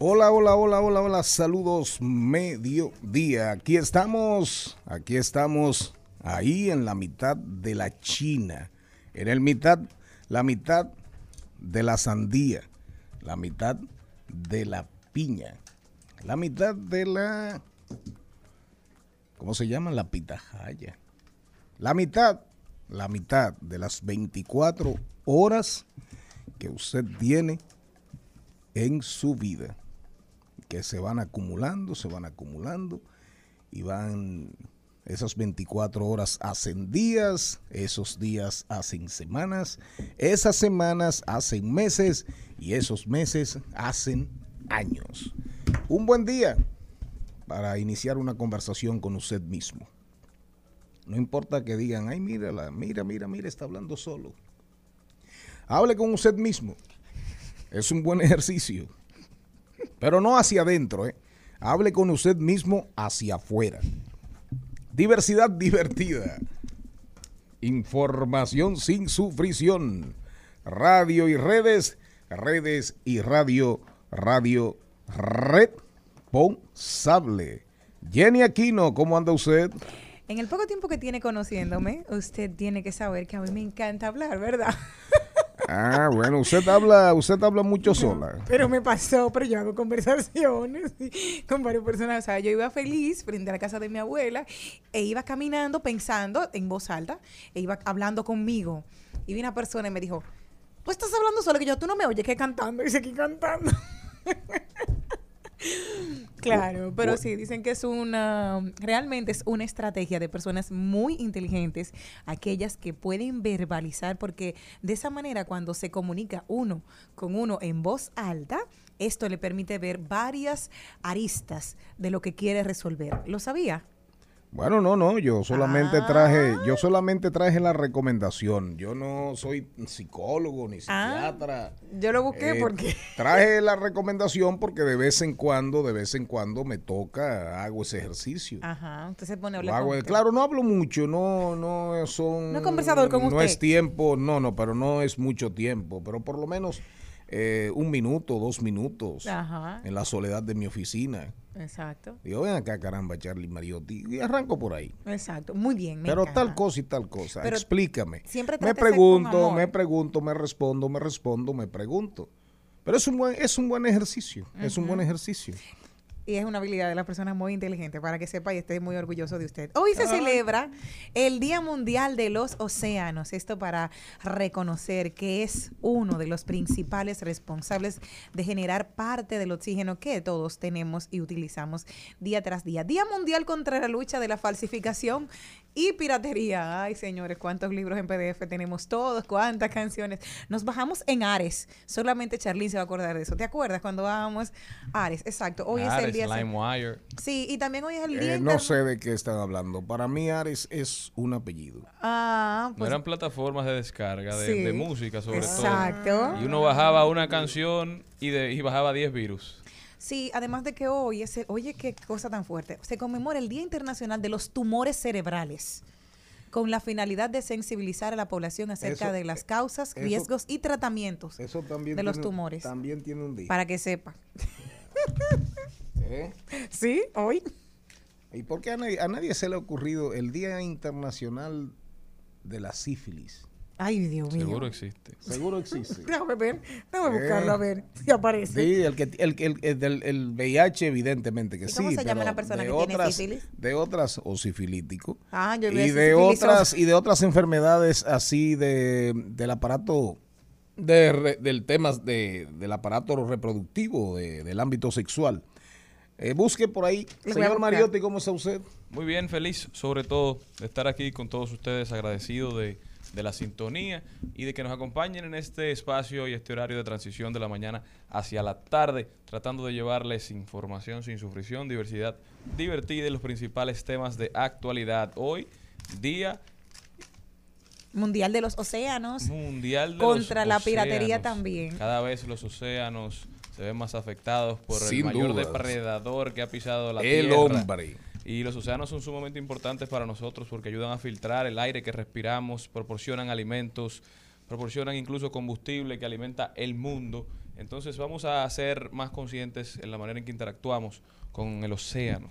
Hola, hola, hola, hola, hola, saludos mediodía. Aquí estamos, aquí estamos, ahí en la mitad de la China, en el mitad, la mitad de la sandía, la mitad de la piña, la mitad de la, ¿cómo se llama? La pitahaya. La mitad, la mitad de las 24 horas que usted tiene en su vida, que se van acumulando, se van acumulando y van, esas 24 horas hacen días, esos días hacen semanas, esas semanas hacen meses y esos meses hacen años. Un buen día para iniciar una conversación con usted mismo. No importa que digan, ay, mírala, mira, mira, mira, está hablando solo. Hable con usted mismo. Es un buen ejercicio. Pero no hacia adentro, ¿eh? Hable con usted mismo hacia afuera. Diversidad divertida. Información sin sufrición. Radio y redes. Redes y radio. Radio responsable. Jenny Aquino, ¿cómo anda usted? En el poco tiempo que tiene conociéndome, usted tiene que saber que a mí me encanta hablar, ¿verdad? Ah, bueno, usted habla, usted habla mucho sola. Pero me pasó, pero yo hago conversaciones con varias personas. O sea, yo iba feliz frente a la casa de mi abuela e iba caminando pensando en voz alta e iba hablando conmigo. Y vi una persona y me dijo, tú estás hablando solo que yo, tú no me oyes que cantando y seguí cantando. Claro, pero sí, dicen que es una, realmente es una estrategia de personas muy inteligentes, aquellas que pueden verbalizar, porque de esa manera cuando se comunica uno con uno en voz alta, esto le permite ver varias aristas de lo que quiere resolver. ¿Lo sabía? Bueno, no, no, yo solamente traje, yo solamente traje la recomendación. Yo no soy psicólogo ni psiquiatra. Yo lo busqué Eh, porque... traje la recomendación porque de vez en cuando, de vez en cuando me toca, hago ese ejercicio. Ajá, usted se pone a hablar hago, con- claro, no hablo mucho, no, no son. No es conversador con No usted. es tiempo, no, no, pero no es mucho tiempo, pero por lo menos eh, un minuto, dos minutos Ajá, en la soledad de mi oficina. Exacto, Digo, ven acá, caramba, Charlie Mariotti, y arranco por ahí. exacto. Muy bien, me Pero encanta. tal cosa y tal cosa. Pero Explícame. siempre me pregunto, me pregunto, me respondo, me respondo, me pregunto. Pero es un buen, es un buen ejercicio. Es un buen ejercicio. Y es una habilidad de la persona muy inteligente para que sepa y esté muy orgulloso de usted. Hoy se celebra el Día Mundial de los Océanos. Esto para reconocer que es uno de los principales responsables de generar parte del oxígeno que todos tenemos y utilizamos día tras día. Día Mundial contra la lucha de la falsificación y piratería. Ay, señores, cuántos libros en PDF tenemos todos, cuántas canciones. Nos bajamos en Ares. Solamente Charlene se va a acordar de eso. ¿Te acuerdas cuando bajamos Ares? Exacto. Hoy es el día. LimeWire. Sí, y también hoy es el día. Eh, no interna- sé de qué están hablando. Para mí Ares es un apellido. Ah, No pues. eran plataformas de descarga de, Sí. de música, sobre Exacto. todo. Y uno bajaba una canción y, de, y bajaba 10 virus. Sí, además de que hoy es el, oye, qué cosa tan fuerte. Se conmemora el Día Internacional de los Tumores Cerebrales con la finalidad de sensibilizar a la población acerca Eso- de las causas, eso- riesgos y tratamientos Eso también de los tiene- tumores. También tiene un día. Para que sepa. ¿Eh? Sí, hoy. ¿Y por qué a nadie, a nadie se le ha ocurrido el Día Internacional de la sífilis. Ay, Dios mío. Seguro existe. Seguro existe. Déjame ver, déjame Eh. buscarlo a ver si aparece. Sí, el, que, el, el, el del el VIH evidentemente que ¿Y sí. cómo se llama la persona de que tiene otras, sífilis? De otras, o sifilítico. Ah, yo y de otras y de otras enfermedades así de del aparato de, re- del tema de, del aparato reproductivo de- del ámbito sexual. Eh, busque por ahí, a señor. Mariotti, ¿cómo está usted? Muy bien, feliz sobre todo de estar aquí con todos ustedes, agradecido de, de la sintonía y de que nos acompañen en este espacio y este horario de transición de la mañana hacia la tarde, tratando de llevarles información sin sufrición, diversidad divertida y los principales temas de actualidad. Hoy, Día Mundial de los Océanos. Mundial de Contra los la piratería también. Cada vez los océanos se ven más afectados por Sin el mayor dudas. depredador que ha pisado la El tierra. hombre. Y los océanos son sumamente importantes para nosotros porque ayudan a filtrar el aire que respiramos, proporcionan alimentos, proporcionan incluso combustible que alimenta el mundo. Entonces vamos a ser más conscientes en la manera en que interactuamos con el océano.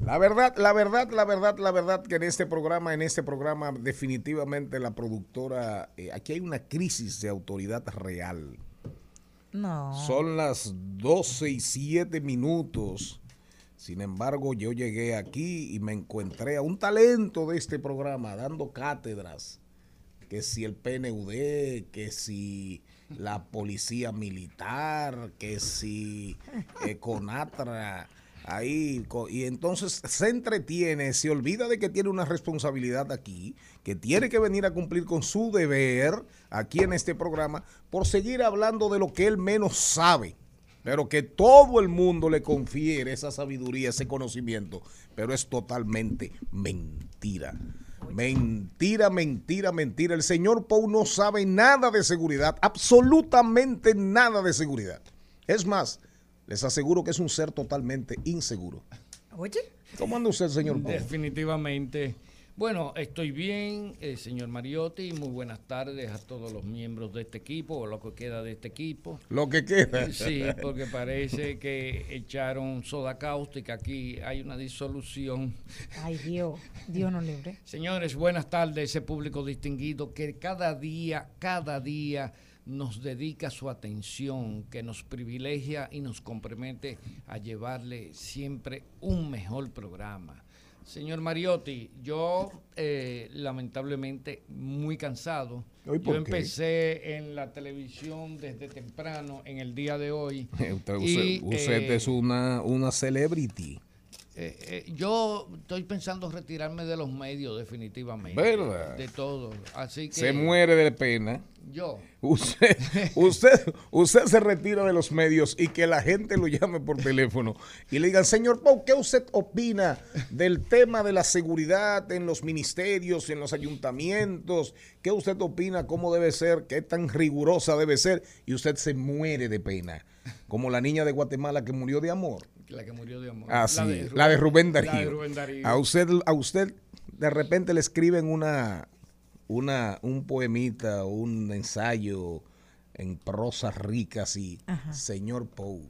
La verdad, la verdad, la verdad, la verdad que en este programa, en este programa definitivamente la productora, eh, aquí hay una crisis de autoridad real. No. Son las 12 y 7 minutos. Sin embargo, yo llegué aquí y me encontré a un talento de este programa dando cátedras. Que si el PNUD, que si la policía militar, que si eh, Conatra, ahí. Y entonces se entretiene, se olvida de que tiene una responsabilidad aquí, que tiene que venir a cumplir con su deber aquí en este programa por seguir hablando de lo que él menos sabe pero que todo el mundo le confiere esa sabiduría, ese conocimiento, pero es totalmente mentira. Mentira, mentira, mentira. El señor Pou no sabe nada de seguridad, absolutamente nada de seguridad. Es más, les aseguro que es un ser totalmente inseguro. Oye. ¿Cómo anda usted, señor Pou? Definitivamente. Bueno, estoy bien, eh, señor Mariotti. Muy buenas tardes a todos los miembros de este equipo, o lo que queda de este equipo. Lo que queda. Sí, porque parece que echaron soda cáustica. Aquí hay una disolución. Ay, Dios. Dios no libre. Señores, buenas tardes, ese público distinguido que cada día, cada día nos dedica su atención, que nos privilegia y nos compromete a llevarle siempre un mejor programa. Señor Mariotti, yo eh, lamentablemente muy cansado. ¿Hoy por Yo qué? empecé en la televisión desde temprano en el día de hoy. Usted, y, usted- usted eh, es una, una celebrity. Eh, eh, yo estoy pensando retirarme de los medios definitivamente. ¿Verdad? De todo. Así que Se muere de pena. yo. Usted, usted, usted se retira de los medios y que la gente lo llame por teléfono y le digan, señor Pau, ¿qué usted opina del tema de la seguridad en los ministerios, en los ayuntamientos? ¿Qué usted opina? ¿Cómo debe ser? ¿Qué tan rigurosa debe ser? Y usted se muere de pena, como la niña de Guatemala que murió de amor. La que murió de amor. Ah, sí, la de Rubén Darío. La de Rubén Darío. A usted, a usted de repente le escriben una, una, un poemita o un ensayo en prosa rica así. Señor Poe,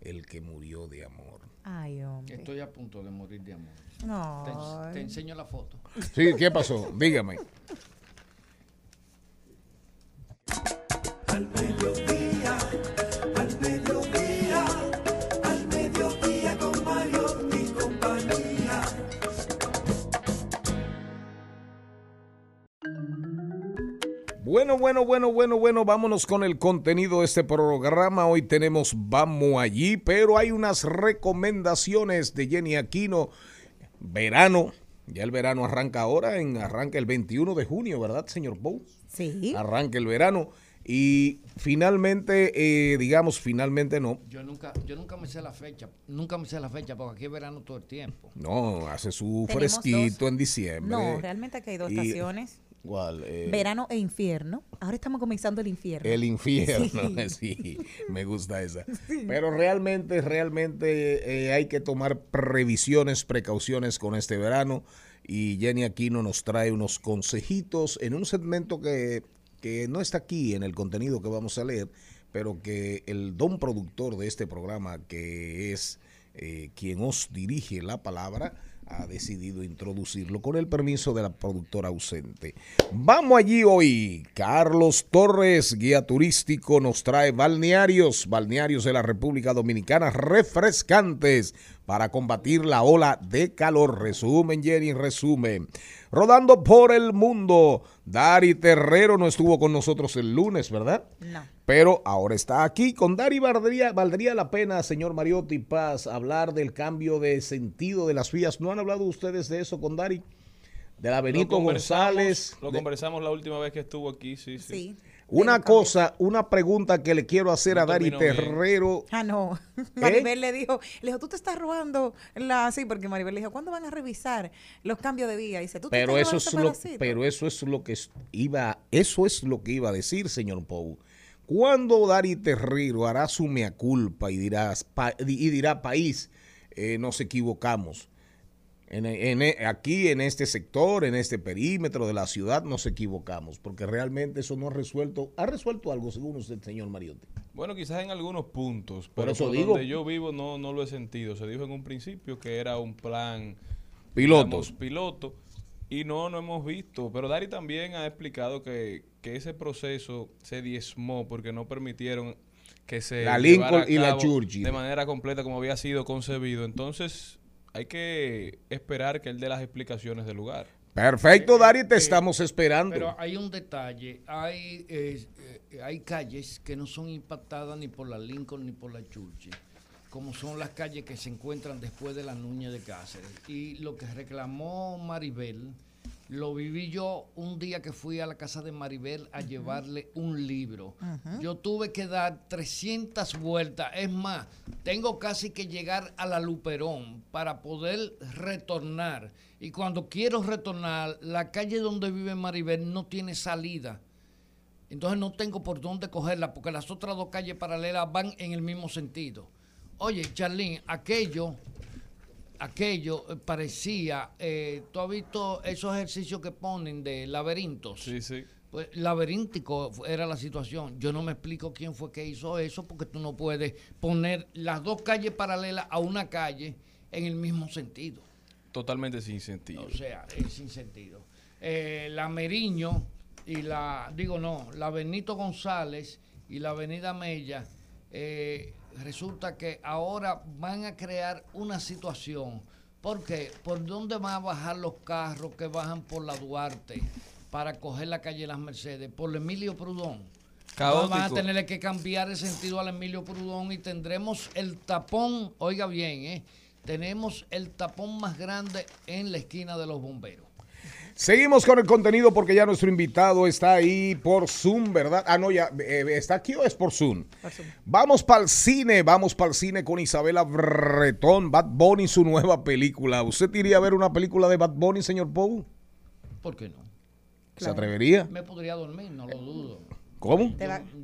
el que murió de amor. Ay, hombre. Estoy a punto de morir de amor. No. Te enseño la foto. Sí, ¿qué pasó? Dígame. Al mediodía, Bueno, bueno, bueno, bueno, bueno, vámonos con el contenido de este programa. Hoy tenemos Vamos allí, pero hay unas recomendaciones de Jenny Aquino. Verano, ya el verano arranca ahora, en, arranca el 21 de junio, ¿verdad, señor Pou? Sí. Arranca el verano y finalmente, eh, digamos, finalmente no. Yo nunca, yo nunca me sé la fecha. Nunca me sé la fecha porque aquí es verano todo el tiempo. No, hace su fresquito dos. en diciembre. No, realmente aquí hay dos Y- estaciones. ¿Cuál? Eh, Verano e infierno. Ahora estamos comenzando el infierno. El infierno, Sí. sí, me gusta esa. Pero realmente, realmente eh, hay que tomar previsiones, precauciones con este verano. Y Jenny Aquino nos trae unos consejitos en un segmento que, que no está aquí en el contenido que vamos a leer, pero que el don productor de este programa, que es eh, quien os dirige la palabra, ha decidido introducirlo con el permiso de la productora ausente. Vamos allí hoy. Carlos Torres, guía turístico, nos trae balnearios, balnearios de la República Dominicana refrescantes para combatir la ola de calor. Resumen, Jenny, resumen. Rodando por el mundo, Dari Terrero no estuvo con nosotros el lunes, ¿verdad? No. Pero ahora está aquí. Con Dari valdría, valdría la pena, señor Mariotti Paz, hablar del cambio de sentido de las vías. ¿No han hablado ustedes de eso con Dari? De la Benito Lo conversamos- González. Lo de- conversamos la última vez que estuvo aquí, sí, sí. Sí. Una cosa, una pregunta que le quiero hacer No a Dari. Terrero. Ah, no. Maribel le dijo, le dijo, tú te estás robando la... Sí, porque Maribel le dijo, ¿cuándo van a revisar los cambios de vía? Y dice, tú te Pero estás eso es robando lo, ese pedacito?" pero eso es lo que es- iba, eso es lo que iba a decir, señor Pou. ¿Cuándo Dari Terrero hará su mea culpa y dirá, pa- y dirá país, eh, nos equivocamos? En, en- aquí, en este sector, en este perímetro de la ciudad, nos equivocamos, porque realmente eso no ha resuelto, ha resuelto algo, según usted, señor Mariotti. Bueno, quizás en algunos puntos, Por pero eso por digo. donde yo vivo no, no lo he sentido. Se dijo en un principio que era un plan Piloto. digamos, piloto y no, no hemos visto. Pero Dari también ha explicado que, que ese proceso se diezmó porque no permitieron que se La Lincoln a y la Churchill. de manera completa como había sido concebido. Entonces hay que esperar que él dé las explicaciones del lugar. Perfecto, Dari, te eh, estamos esperando. Pero hay un detalle, hay, eh, eh, hay calles que no son impactadas ni por la Lincoln ni por la Churchill, como son las calles que se encuentran después de la Nuña de Cáceres. Y lo que reclamó Maribel, lo viví yo un día que fui a la casa de Maribel a llevarle un libro. Yo tuve que dar 300 vueltas, es más, tengo casi que llegar a la Luperón para poder retornar. Y cuando quiero retornar, la calle donde vive Maribel no tiene salida. Entonces no tengo por dónde cogerla porque las otras dos calles paralelas van en el mismo sentido. Oye, Charlene, aquello, aquello parecía, eh, ¿tú has visto esos ejercicios que ponen de laberintos? Sí, sí. Pues laberíntico era la situación. Yo no me explico quién fue que hizo eso porque tú no puedes poner las dos calles paralelas a una calle en el mismo sentido. Totalmente sin sentido. O sea, es sin sentido. Eh, la Meriño y la, digo no, la Benito González y la Avenida Mella, eh, resulta que ahora van a crear una situación. ¿Por qué? ¿Por dónde van a bajar los carros que bajan por la Duarte para coger la calle Las Mercedes? Por Emilio Prudón. Entonces Van a Caótico. tener que cambiar el sentido al Emilio Prudón y tendremos el tapón, oiga bien, ¿eh? tenemos el tapón más grande en la esquina de los bomberos. Seguimos con el contenido porque ya nuestro invitado está ahí por Zoom, ¿verdad? Ah, no, ya, eh, ¿está aquí o es por Zoom? Por Zoom. Vamos para el cine, vamos para el cine con Isabela Bretón, Bad Bunny, su nueva película. ¿Usted iría a ver una película de Bad Bunny, señor Pou? ¿Por qué no? ¿Se Claro. atrevería? Me podría dormir, no lo dudo. ¿Cómo?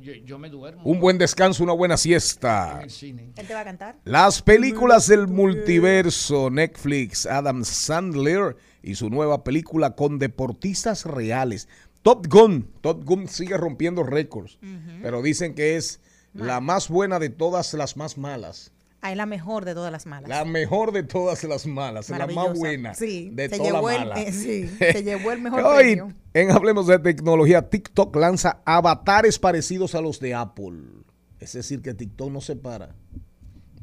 Yo, yo me duermo Un buen descanso, una buena en siesta. el cine. ¿Él te va a cantar? Las películas del multiverso, Netflix, Adam Sandler y su nueva película con deportistas reales. Top Gun, Top Gun sigue rompiendo récords, pero dicen que es la más buena de todas las más malas. Ah, es la mejor de todas las malas. La mejor de todas las malas, la más buena Sí, de todas las malas. eh, sí, se llevó el mejor Hoy, premio. en Hablemos de Tecnología, TikTok lanza avatares parecidos a los de Apple. Es decir, que TikTok no se para.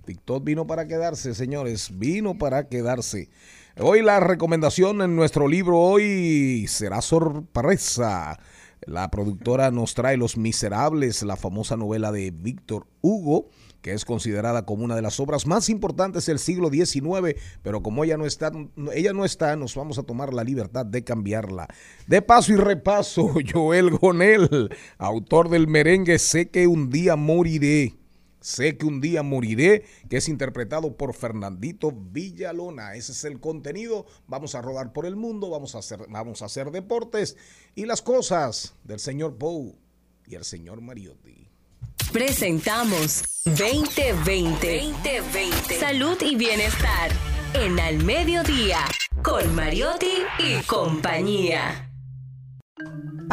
TikTok vino para quedarse, señores, vino para quedarse. Hoy la recomendación en nuestro libro hoy será sorpresa. La productora nos trae Los Miserables, la famosa novela de Víctor Hugo, que es considerada como una de las obras más importantes del siglo XIX, pero como ella no está, ella no está, nos vamos a tomar la libertad de cambiarla. De paso y repaso, Joel Gonel, autor del merengue Sé que un día moriré. Sé que un día moriré, que es interpretado por Fernandito Villalona. Ese es el contenido. Vamos a rodar por el mundo, vamos a hacer, vamos a hacer deportes y las cosas del señor Pou y el señor Mariotti. Presentamos 2020. 2020. Salud y bienestar. En Al Mediodía. Con Mariotti y compañía.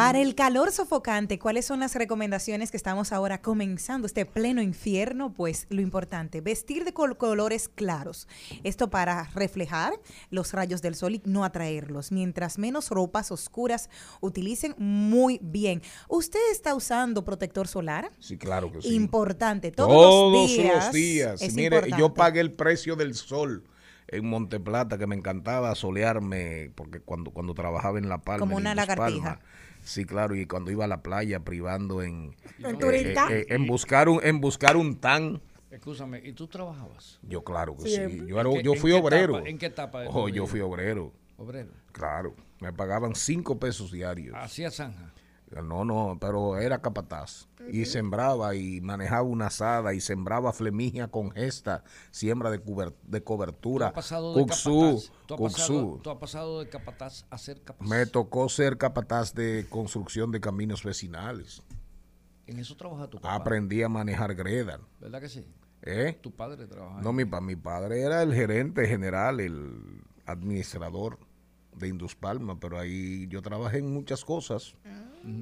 Para el calor sofocante, ¿cuáles son las recomendaciones que estamos ahora comenzando este pleno infierno? Pues lo importante, vestir de col- colores claros. Esto para reflejar los rayos del sol y no atraerlos. Mientras menos ropas oscuras utilicen muy bien. ¿Usted está usando protector solar? Sí, claro que sí. Importante. Todos, Todos los días. los días. es Mire, yo pagué el precio del sol en Monteplata, que me encantaba solearme, porque cuando, cuando trabajaba en La Palma. Como una lagartija. Palma, Sí, claro, y cuando iba a la playa privando en, En eh, Turista. eh, eh, en buscar un en buscar un tan. Escúchame, ¿y tú trabajabas? Yo claro que Siempre. sí. Yo, era- ¿En qué- yo en fui qué obrero. etapa- en qué etapa Oh, yo fui obrero. Obrero. Claro. Me pagaban cinco pesos diarios. Hacía zanja. No, no, pero era capataz. Y sembraba y manejaba una asada y sembraba flemigia con gesta, siembra de, cuber- de Tú cobertura. has pasado de Cuxú, capataz. Tú has, pasado, Cuxú. tú has pasado de capataz a ser capaz. Me tocó ser capataz de construcción de caminos vecinales. En eso trabaja tu papá. Aprendí a manejar greda. ¿Verdad que sí? ¿Eh? Tu padre trabaja. No, mi, pa- mi padre era el gerente general, el administrador de Indus Palma, pero ahí yo trabajé en muchas cosas.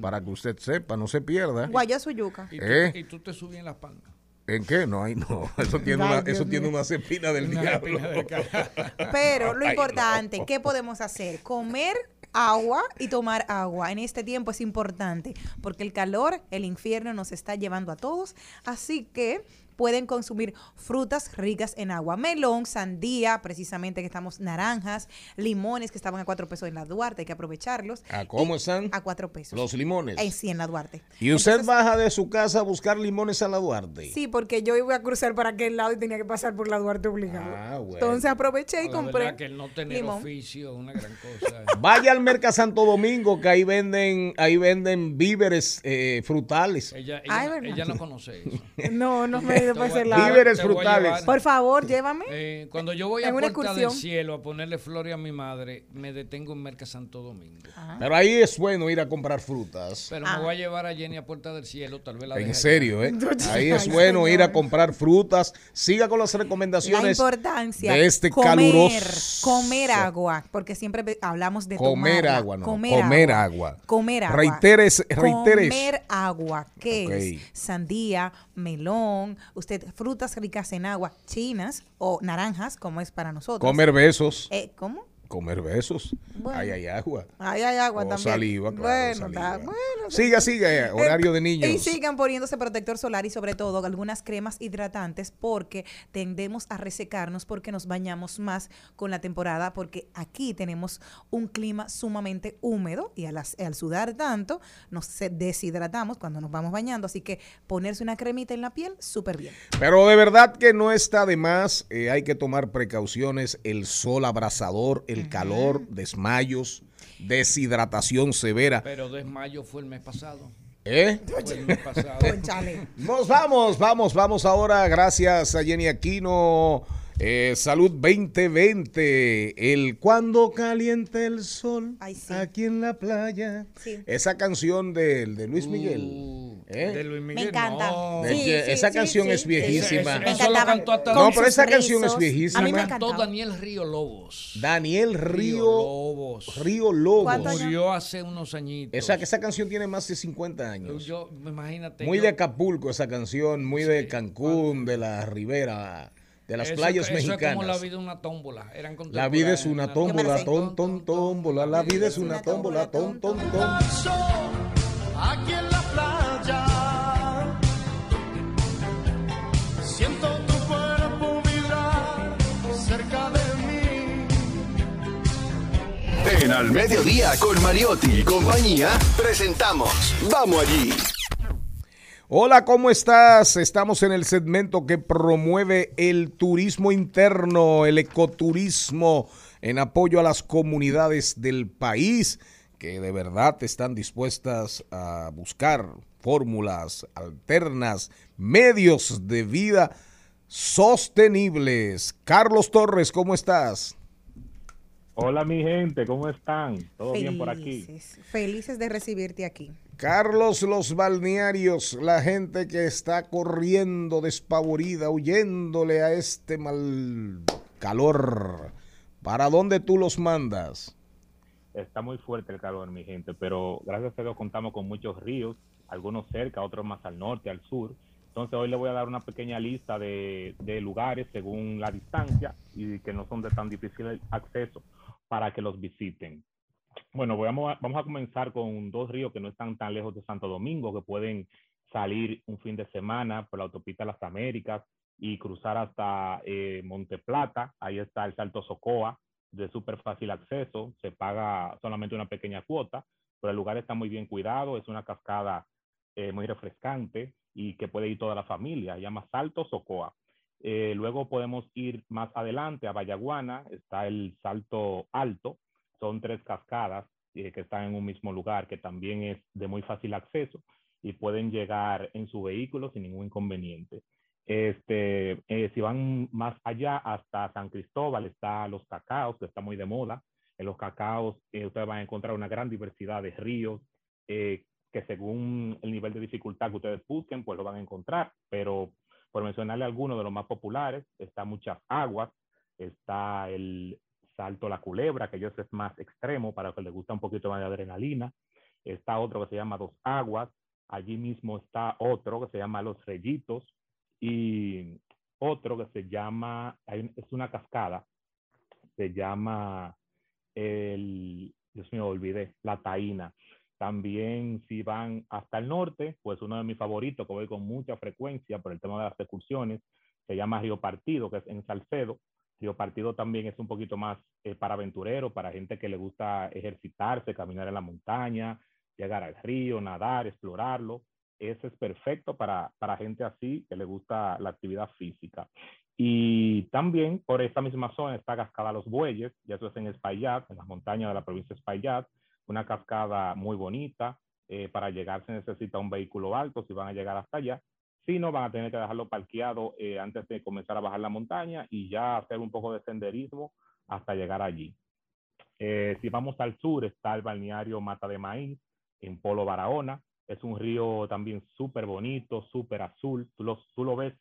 Para que usted sepa, no se pierda. Guayazo yuca. Y tú, ¿Eh? y tú te subías en las palmas. ¿En qué? No, ahí no. Eso tiene, Ay, una, Dios eso tiene una cepina del diablo. Pero lo Ay, importante, no. ¿qué podemos hacer? Comer agua y tomar agua. En este tiempo es importante porque el calor, el infierno nos está llevando a todos. Así que pueden consumir frutas ricas en agua. Melón, sandía, precisamente que estamos naranjas, limones que estaban a cuatro pesos en la Duarte, hay que aprovecharlos. ¿A cómo Y están? A cuatro pesos. Los limones. Eh, sí, en la Duarte. ¿Y usted Entonces, baja de su casa a buscar limones a la Duarte? Sí, porque yo iba a cruzar para aquel lado y tenía que pasar por la Duarte obligado. Ah, bueno. Entonces aproveché y La compré verdad que el no tener limón. oficio una gran cosa. Vaya al Merca Santo Domingo, que ahí venden, ahí venden víveres eh, frutales. ella, ella, Ay, ese no conoce eso. No, no me para ese lado. Víveres frutales. Por favor, llévame. eh, cuando yo voy a En una Puerta del excursión. Cielo a ponerle flores a mi madre, me detengo en Merca Santo Domingo. Pero ahí es bueno ir a comprar frutas. Pero Ah. me voy a llevar a Jenny a Puerta del Cielo, tal vez la En serio, ¿eh? Ahí es Ay, bueno ir a comprar frutas. Siga con las La recomendaciones importancia de este comer, caluroso. comer agua, porque siempre hablamos de Comer tomar agua, no, comer agua. Comer agua. Reiteres- reiteres. Comer agua, ¿qué Ok. es? Sandía, melón, usted frutas ricas en agua, chinas o naranjas, como es para nosotros. Comer besos. Eh, ¿Cómo? Comer besos. Bueno. Ahí hay agua. Ahí hay agua O también. saliva, claro, bueno, saliva. está- bueno, Siga, siga, eh, horario de niños. Y sigan poniéndose protector solar y sobre todo algunas cremas hidratantes porque tendemos a resecarnos porque nos bañamos más con la temporada porque aquí tenemos un clima sumamente húmedo y al, sudar tanto nos deshidratamos cuando nos vamos bañando. Así que ponerse una cremita en la piel, súper bien. Pero de verdad que no está de más. eh, hay que tomar precauciones. El sol abrasador, el calor, desmayos, deshidratación severa. Pero desmayo fue el mes pasado. ¿Eh? Fue el mes pasado. Nos vamos, vamos, vamos ahora. Gracias a Jenny Aquino. Eh, Salud 2020. El cuando caliente el sol Ay, sí. aquí en la playa. Sí. Esa canción de, de Luis Miguel. Uh, ¿eh? De Luis Me Miguel. encanta. no. De que esa canción es viejísima. Eso- Me eso lo encantaba. cantó hasta- No, pero esa canción es viejísima. A mí me Cantó encantaba. Daniel Río Lobos. Daniel Río, Lobos. Río Lobos. Murió hace unos añitos. Esa, esa canción tiene más de 50 años. Yo, imagínate. Muy yo- de Acapulco esa canción, muy de Cancún, de la Ribera, de las eso- playas eso es como mexicanas. la vida una tómbola. Eran La vida es una tómbola, sé. ton, ton, tómbola. La vida es una tómbola, ton, ton, ton. aquí en la playa. Siento tu cuerpo vibrar cerca de mí. En Al Mediodía con Mariotti y compañía presentamos Vamos allí. Hola, ¿cómo estás? Estamos en el segmento que promueve el turismo interno, el ecoturismo, en apoyo a las comunidades del país que de verdad están dispuestas a buscar fórmulas alternas, medios de vida sostenibles. Carlos Torres, ¿cómo estás? Hola mi gente, ¿cómo están? ¿Todo bien por aquí? Felices, felices de recibirte aquí. Carlos, los balnearios, la gente que está corriendo despavorida, huyéndole a este mal calor. ¿Para dónde tú los mandas? está muy fuerte el calor, mi gente, pero gracias a Dios contamos con muchos ríos, algunos cerca, otros más al norte, al sur. Entonces hoy le voy a dar una pequeña lista de, de lugares según la distancia y que no son de tan difícil acceso para que los visiten. Bueno, vamos a, comenzar con dos ríos que no están tan lejos de Santo Domingo, que pueden salir un fin de semana por la autopista Las Américas y cruzar hasta eh, Monte Plata. Ahí está el Salto Socoa, de súper fácil acceso. Se paga solamente una pequeña cuota, pero el lugar está muy bien cuidado. Es una cascada eh, muy refrescante y que puede ir toda la familia. Se llama Salto Socoa. Eh, luego podemos ir más adelante a Vallaguana. Está el Salto Alto. Son tres cascadas eh, que están en un mismo lugar, que también es de muy fácil acceso y pueden llegar en su vehículo sin ningún inconveniente. Este, eh, si van más allá hasta San Cristóbal, está Los Cacaos, que está muy de moda. En Los Cacaos ustedes van a encontrar una gran diversidad de ríos que según el nivel de dificultad que ustedes busquen, pues lo van a encontrar. Pero por mencionarle algunos de los más populares, está Muchas Aguas, está el Salto La Culebra, que ellos es más extremo para que les gusta un poquito más de adrenalina. Está otro que se llama Dos Aguas. Allí mismo está otro que se llama Los Rellitos, y otro que se llama, es una cascada, se llama el, Dios mío, olvidé, la Taína. También si van hasta el norte, pues uno de mis favoritos que voy con mucha frecuencia por el tema de las excursiones, se llama Río Partido, que es en Salcedo. Río Partido también es un poquito más eh, para aventureros, para gente que le gusta ejercitarse, caminar en la montaña, llegar al río, nadar, explorarlo ese es perfecto para, para gente así que le gusta la actividad física. Y también por esta misma zona está Cascada Los Bueyes, y eso es en Espaillat, en las montañas de la provincia Espaillat, una cascada muy bonita. Eh, para llegar se necesita un vehículo alto si van a llegar hasta allá. Si no, van a tener que dejarlo parqueado eh, antes de comenzar a bajar la montaña y ya hacer un poco de senderismo hasta llegar allí. Eh, si vamos al sur, está el balneario Mata de Maíz en Polo Barahona. Es un río también súper bonito, súper azul. Tú lo, tú lo ves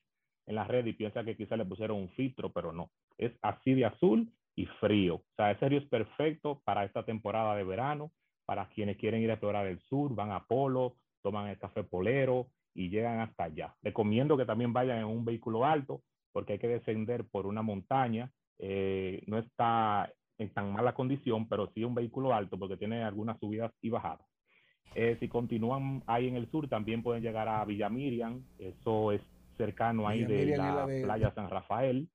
en la red y piensas que quizá le pusieron un filtro, pero no. Es así de azul y frío. O sea, ese río es perfecto para esta temporada de verano, para quienes quieren ir a explorar el sur, van a Polo, toman el café polero y llegan hasta allá. Recomiendo que también vayan en un vehículo alto porque hay que descender por una montaña. Eh, no está en tan mala condición, pero sí un vehículo alto porque tiene algunas subidas y bajadas. Eh, si continúan ahí en el sur, también pueden llegar a Villa Miriam, eso es cercano ahí de la, playa San Rafael.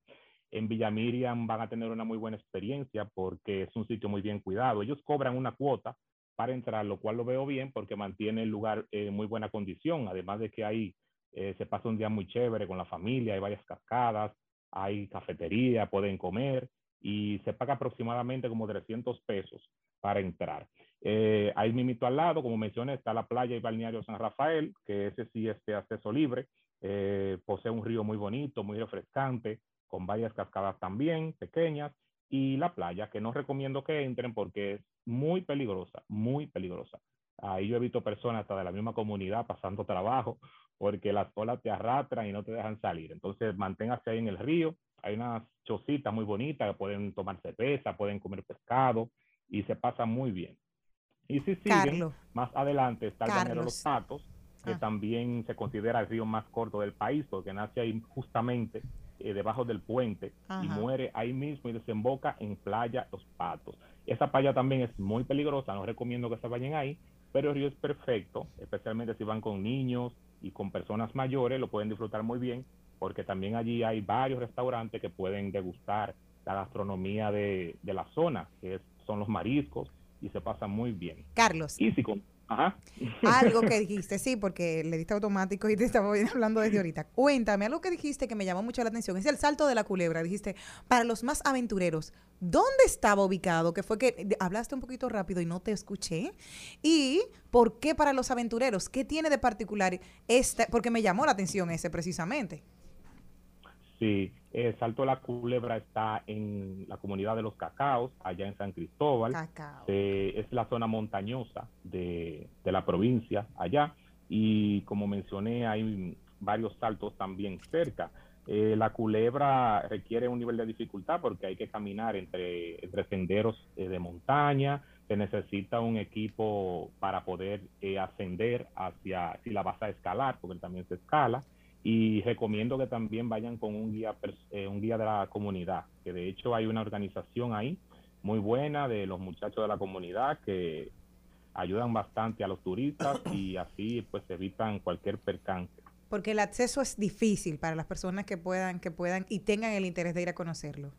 En Villa Miriam van a tener una muy buena experiencia porque es un sitio muy bien cuidado. Ellos cobran una cuota para entrar, lo cual lo veo bien porque mantiene el lugar en muy buena condición, además de que ahí eh, se pasa un día muy chévere con la familia, hay varias cascadas, hay cafetería, pueden comer y se paga aproximadamente como 300 pesos para entrar. Eh, ahí mismo al lado, como mencioné, está la playa y balneario San Rafael, que ese sí es de acceso libre. Eh, posee un río muy bonito, muy refrescante, con varias cascadas también pequeñas. Y la playa, que no recomiendo que entren porque es muy peligrosa, muy peligrosa. Ahí yo he visto personas hasta de la misma comunidad pasando trabajo porque las olas te arrastran y no te dejan salir. Entonces, manténgase ahí en el río. Hay unas chocitas muy bonitas que pueden tomar cerveza, pueden comer pescado y se pasa muy bien. Y si siguen, más adelante está el Carlos. de los Patos, que ah. también se considera el río más corto del país, porque nace ahí justamente eh, debajo del puente y muere ahí mismo y desemboca en Playa Los Patos. Esa playa también es muy peligrosa, no recomiendo que se vayan ahí, pero el río es perfecto, especialmente si van con niños y con personas mayores, lo pueden disfrutar muy bien, porque también allí hay varios restaurantes que pueden degustar la gastronomía de, de la zona, que son los mariscos, y se pasa muy bien. Carlos. Y si con, ajá. Algo que dijiste, sí, porque le diste automático y te estaba hablando desde ahorita. Cuéntame, algo que dijiste que me llamó mucho la atención, es el salto de la culebra. Dijiste, para los más aventureros, ¿dónde estaba ubicado? Que fue que hablaste un poquito rápido y no te escuché. Y ¿por qué para los aventureros? ¿Qué tiene de particular este? Porque me llamó la atención ese precisamente. Sí, eh, Salto de la Culebra está en la comunidad de los Cacaos, allá en San Cristóbal. Eh, es la zona montañosa de, la provincia allá. Y como mencioné, hay varios saltos también cerca. Eh, la culebra requiere un nivel de dificultad porque hay que caminar entre, entre senderos de montaña, se necesita un equipo para poder eh, ascender hacia, si la vas a escalar, porque también se escala, y recomiendo que también vayan con un guía, eh, un guía de la comunidad, que de hecho hay una organización ahí muy buena de los muchachos de la comunidad que ayudan bastante a los turistas y así pues evitan cualquier percance. Porque el acceso es difícil para las personas que puedan, que puedan y tengan el interés de ir a conocerlo.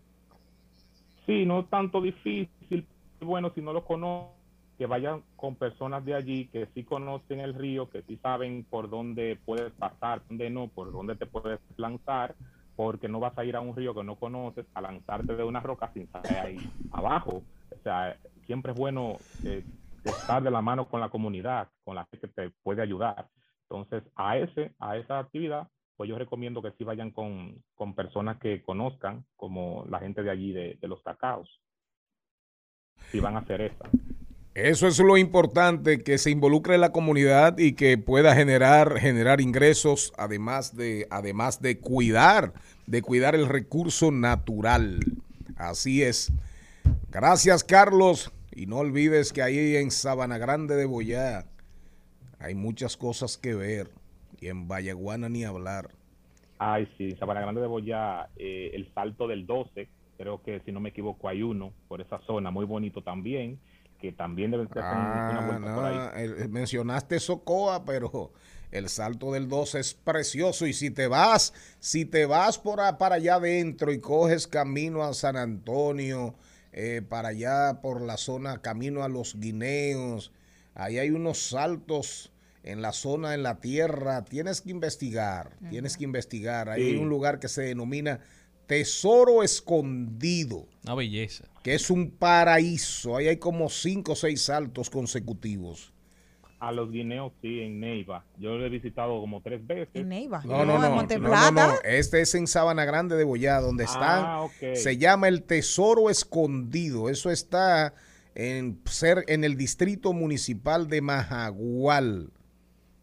Sí, no tanto difícil, bueno, si no lo conocen, que vayan con personas de allí que sí conocen el río, que sí saben por dónde puedes pasar, dónde no, por dónde te puedes lanzar, porque no vas a ir a un río que no conoces a lanzarte de una roca sin saber ahí abajo. O sea, siempre es bueno eh, estar de la mano con la comunidad, con la gente que te puede ayudar. Entonces, a ese, a esa actividad, pues yo recomiendo que sí vayan con, con personas que conozcan, como la gente de allí de, de los cacaos. Si van a hacer esa. Eso es lo importante, que se involucre la comunidad y que pueda generar, generar ingresos, además de, además de cuidar, de cuidar el recurso natural. Así es. Gracias, Carlos. Y no olvides que ahí en Sabana Grande de Boyá hay muchas cosas que ver. Y en Vallaguana ni hablar. Ay, sí, Sabana Grande de Boya, eh, el salto del 12, creo que si no me equivoco hay uno por esa zona, muy bonito también, que también deben ser una Ah, vuelta por ahí. no, el- mencionaste Socoa, pero el salto del 12 es precioso. Y si te vas, si te vas por a- para allá adentro y coges camino a San Antonio, eh, para allá por la zona, camino a los guineos, ahí hay unos saltos en la zona, en la tierra. Tienes que investigar, tienes que investigar. Ahí hay un lugar que se denomina Tesoro Escondido Una belleza. que es un paraíso. Ahí hay como cinco o seis saltos consecutivos. A los guineos, sí, en Neiva. Yo lo he visitado como tres veces. En Neiva. No, no, no. en no, no. Este es en Sabana Grande de Boyá, donde están. Ah, ok. Se llama el Tesoro Escondido. Eso está en, ser, en el distrito municipal de Majagual.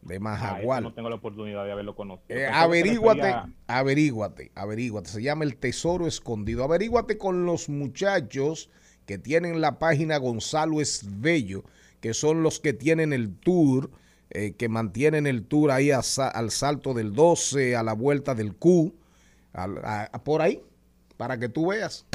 De Ah, Majagual. no tengo la oportunidad de haberlo conocido. Eh, averíguate, refería- averíguate, averíguate. Se llama el Tesoro Escondido. Averíguate con los muchachos que tienen la página Gonzalo Esbello, que son los que tienen el tour, eh, que mantienen el tour ahí a al salto del 12, a la vuelta del Q, al- a- a- por ahí, para que tú veas.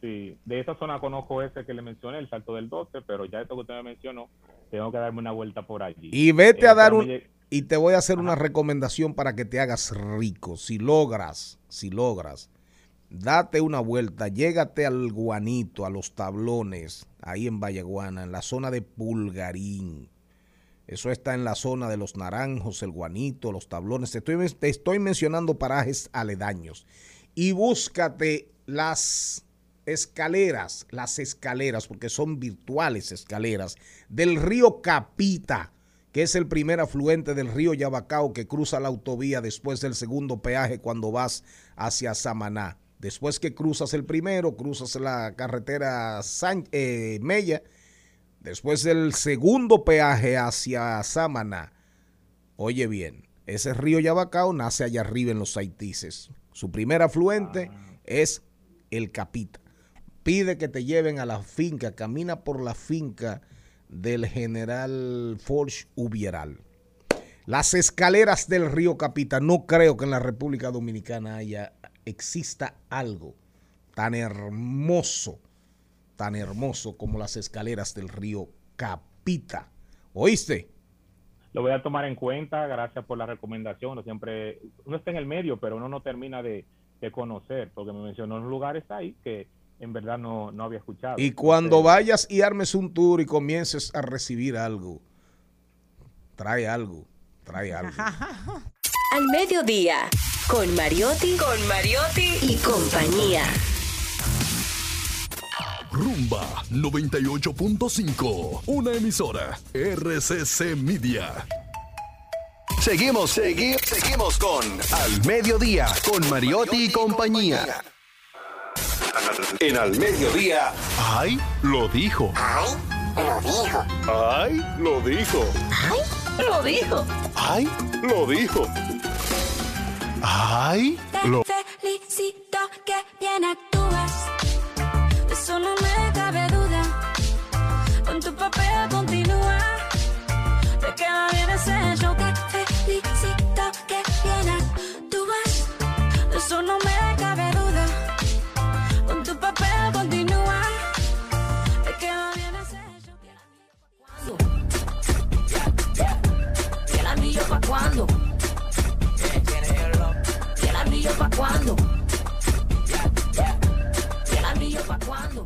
Sí, de esa zona conozco ese que le mencioné, el Salto del 12, pero ya eso que usted me mencionó, tengo que darme una vuelta por allí. Y vete a dar un... Y te voy a hacer una recomendación para que te hagas rico. Si logras, si logras, date una vuelta, llégate al guanito, a los tablones, ahí en Vallaguana, en la zona de Pulgarín. Eso está en la zona de los naranjos, el guanito, los tablones. Te estoy, te estoy mencionando parajes aledaños. Y búscate las escaleras, las escaleras, porque son virtuales escaleras, del río Capita, que es el primer afluente del río Yabacao que cruza la autovía después del segundo peaje cuando vas hacia Samaná. Después que cruzas el primero, cruzas la carretera San- eh, Mella, después del segundo peaje hacia Samaná. Oye bien, ese río Yabacao nace allá arriba en los Haitises. Su primer afluente es el Capita. Pide que te lleven a la finca, camina por la finca del general Forge Ubieral. Las escaleras del río Capita, no creo que en la República Dominicana haya, exista algo tan hermoso, tan hermoso como las escaleras del río Capita. ¿Oíste? Lo voy a tomar en cuenta, gracias por la recomendación. Uno siempre, uno está en el medio, pero uno no termina de, de conocer, porque me mencionó unos lugares ahí que en verdad no, no había escuchado. Y cuando Entonces, vayas y armes un tour y comiences a recibir algo, trae algo, trae algo. Al mediodía, con Mariotti, con Mariotti y compañía. Rumba 98.5, una emisora RCC Media. Seguimos, seguimos, seguimos con Al Mediodía, con Mariotti y compañía. En Al Mediodía. ¡Ay! Lo dijo. ¡Ay! Lo dijo. Lo dijo. ¡Ay! Lo dijo. ¡Ay! Lo felicito que bien actúas. De eso no me cabe duda. tu papel continúa. Te queda bien ese show que felicito que viene. Tú vas, de eso no me anillo pa' cuándo? ¿Y el anillo pa' cuándo?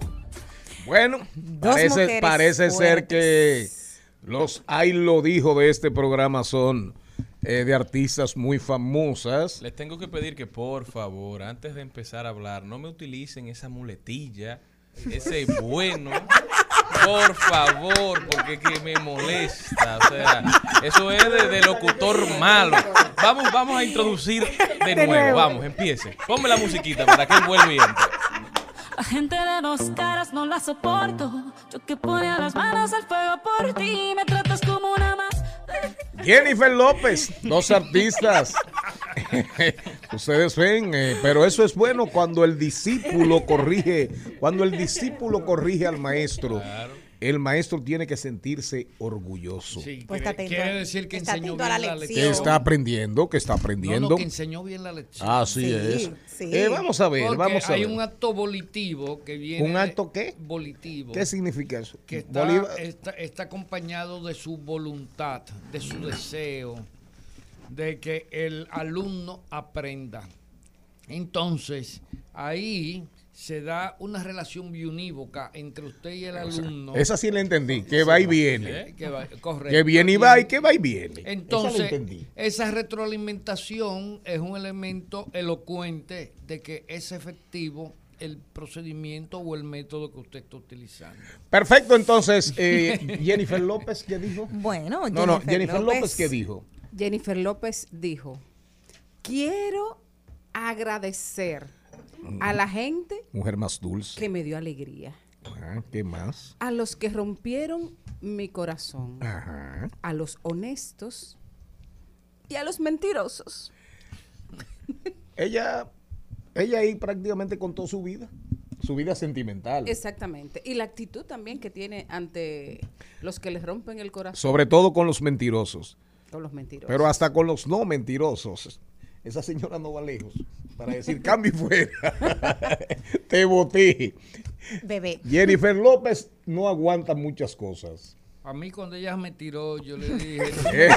Bueno, Dos parece, parece ser que los ay lo dijo de este programa son eh, de artistas muy famosas. Les tengo que pedir que por favor, antes de empezar a hablar, no me utilicen esa muletilla, ese bueno. Por favor, porque es que me molesta. O sea, eso es de, de locutor malo. Vamos, vamos a introducir de, nuevo. nuevo. Vamos, empiece. Ponme la musiquita para que vuelva y entre. La gente de dos caras no la soporto. Yo que ponía las manos al fuego por ti. Me tratas como una más. Jennifer López, dos artistas. Ustedes ven, eh, pero eso es bueno cuando el discípulo corrige, cuando el discípulo corrige al maestro. El maestro tiene que sentirse orgulloso. Sí, Pues quiere, está atento quiere a- decir que está enseñó bien la la lección. lección. Que está aprendiendo, que está aprendiendo. no, que enseñó bien la lección. Así Sí, es. sí. Eh, vamos a ver, Porque vamos a hay ver. un acto volitivo que viene. ¿Un acto qué? Volitivo. ¿Qué significa eso? que está, está, está acompañado de su voluntad, de su deseo, de que el alumno aprenda. Entonces, ahí se da una relación biunívoca entre usted y el alumno. Esa sí la entendí, que va y viene. Eh, que va- correcto. Que viene y va y que va y viene. esa Entonces, entendí. esa retroalimentación es un elemento elocuente de que es efectivo el procedimiento o el método que usted está utilizando. Perfecto, entonces, eh, Jennifer López, ¿qué dijo? Bueno, No, no, Jennifer López, ¿qué dijo? Jennifer López dijo, quiero agradecer a la gente Mujer más dulce. que me dio alegría, Ah, ¿Qué más? a los que rompieron mi corazón, Ajá. a los honestos y a los mentirosos. Ella, ella ahí prácticamente contó su vida, su vida sentimental. Exactamente. Y la actitud también que tiene ante los que les rompen el corazón Sobre todo con los mentirosos, con los mentirosos. pero hasta con los no mentirosos. Esa señora no va lejos para decir cambio y fuera. Te boté. Bebé. Jennifer López no aguanta muchas cosas. A mí cuando ella me tiró, yo le dije... Eh,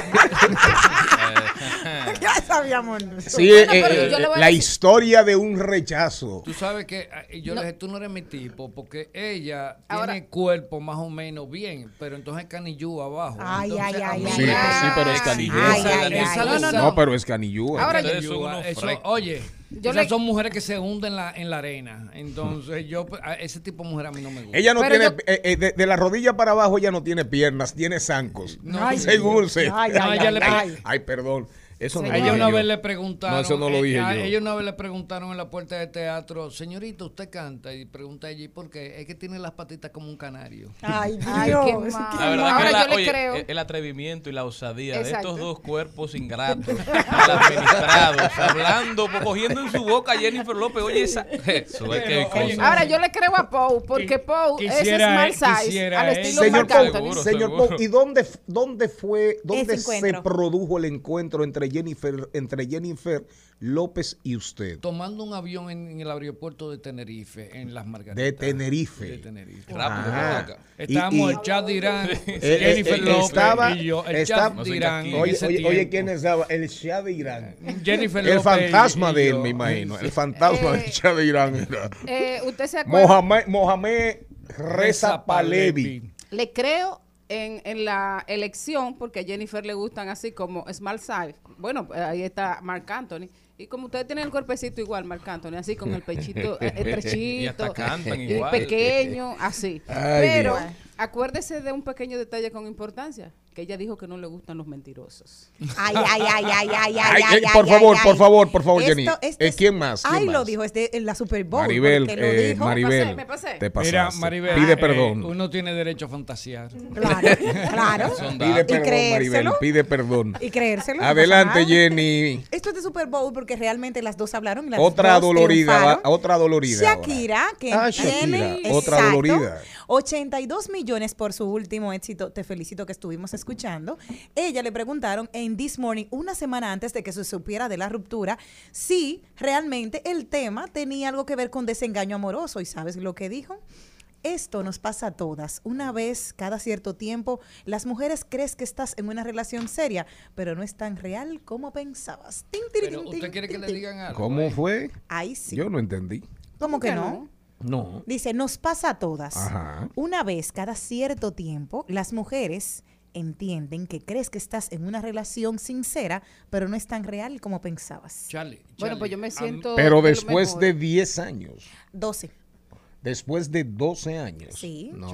ya sabíamos. Sí, Bueno, eh, eh, yo la historia de un rechazo. Tú sabes que eh, yo No. le dije, tú no eres mi tipo, porque ella Ahora- tiene cuerpo más o menos bien, pero entonces canillú abajo. Ay, Entonces, ay, ay, Sí, ay, sí, pero es le No, no, pero es canillúa. Ahora unos eso- oye, Yo esas le- son mujeres que se hunden en la, en la arena. Entonces, yo, a ese tipo de mujer a mí no me gusta. Ella no Pero tiene, yo- eh, eh, de, de la rodilla para abajo ella no tiene piernas, tiene zancos. No, Ay, según. Ay, ay. Ay, perdón. Eso no Ella dije una vez le preguntaron, No, eso no lo dije eh, a- yo. ella una vez le preguntaron en la puerta del teatro, señorita, usted canta y pregunta allí por qué, es que tiene las patitas como un canario. Ay, Ay, Dios. qué mal. La verdad Ahora que la- yo le creo. el- atrevimiento y la osadía de estos dos cuerpos ingratos, mal administrados, hablando, cogiendo en su boca a Jennifer López. Oye, esa. Eso es que cosa. Ahora yo le creo a Poe, porque Poe es él- size, quisiera al estilo Señor Marc Anthony. Señor. Pau, ¿y dónde, dónde fue, dónde se produjo el encuentro entre Jennifer, entre Jennifer López y usted? Tomando un avión en, en el aeropuerto de Tenerife, en Las Margaritas. De Tenerife. De Tenerife. Rápido. Estábamos Y- y- el Chad Irán, Eh, Jennifer eh, López estaba- y yo. El estaba- Chad Irán. en Oye, oye. ¿quién estaba? El Shah de Irán. Jennifer El López fantasma y de él, me imagino. El fantasma Eh, del Shah de Irán era. Eh, ¿Usted se acuerda? Mohamed, Mohamed Reza Palevi. Le creo en, en la elección, porque a Jennifer le gustan así como Small Size. Bueno, eh, ahí está Marc Anthony. Y como ustedes tienen el cuerpecito igual, Marc Anthony, así con el pechito eh, estrechito. Y y igual. pequeño, así. Ay, Pero Dios. acuérdese de un pequeño detalle con importancia, ella dijo que no le gustan los mentirosos. Ay, ay, ay, ay, ay, ay, Ay, ay, eh, ay, por ay, favor, ay. por favor, por favor, Esto- Jenny. Eh, es- ¿Quién más? ¿Quién Ay, lo dijo este, en la Super Bowl. Maribel, eh, dijo. Maribel, me pasé. te pasaste. Mira, Maribel, Pide eh, perdón. uno tiene derecho a fantasear. Claro, claro. Pide perdón, Maribel, creérselo. pide perdón. Y creérselo. Adelante. Jenny. Esto es de Super Bowl porque realmente las dos hablaron. y las Otra dos dolorida, otra dolorida. Shakira, que Ah, tiene otra dolorida. 82 millones por su último éxito. Te felicito que estuvimos escuchando. Ella le preguntaron en This Morning, una semana antes de que se supiera de la ruptura, si realmente el tema tenía algo que ver con desengaño amoroso. ¿Y sabes lo que dijo? Esto nos pasa a todas. Una vez cada cierto tiempo, las mujeres crees que estás en una relación seria, pero no es tan real como pensabas. Tin, tiri, Pero tin, usted tin, quiere que tin, le tin. digan algo. ¿Cómo fue? Ahí sí. Yo no entendí. ¿Cómo que no? No. Dice, nos pasa a todas. Ajá. Una vez cada cierto tiempo, las mujeres entienden que crees que estás en una relación sincera, pero no es tan real como pensabas. Charlie, Bueno, Charlie, pues yo me siento. Pero de después de 10 años. 12. Después de 12 años. Sí. No.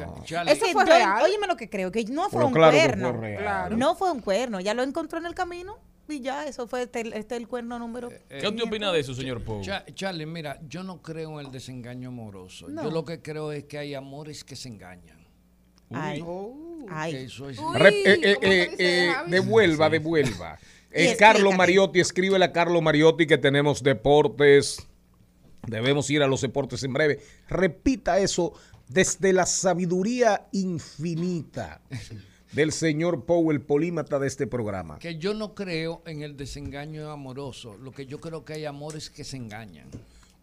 Eso fue real. Óyeme lo que creo, que no fue Pero un claro cuerno. fue real. Claro. No fue un cuerno, ya lo encontró en el camino y ya, eso fue este, este es el cuerno número. ¿Qué usted opina de eso, señor Pou? Cha- Charlie, mira, yo no creo en el desengaño amoroso. No. Yo lo que creo es que hay amores que se engañan. Ay, Que ay. eso es- Uy, Re- eh, eh, ¿cómo se eh, eh, devuelva, devuelva. Eh, Carlos explícate. Mariotti, escríbele a Carlos Mariotti que tenemos deportes. Debemos ir a los deportes en breve. Repita eso desde la sabiduría infinita del señor Poe, el polímata de este programa. que yo no creo en el desengaño amoroso. Lo que yo creo que hay amores que se engañan.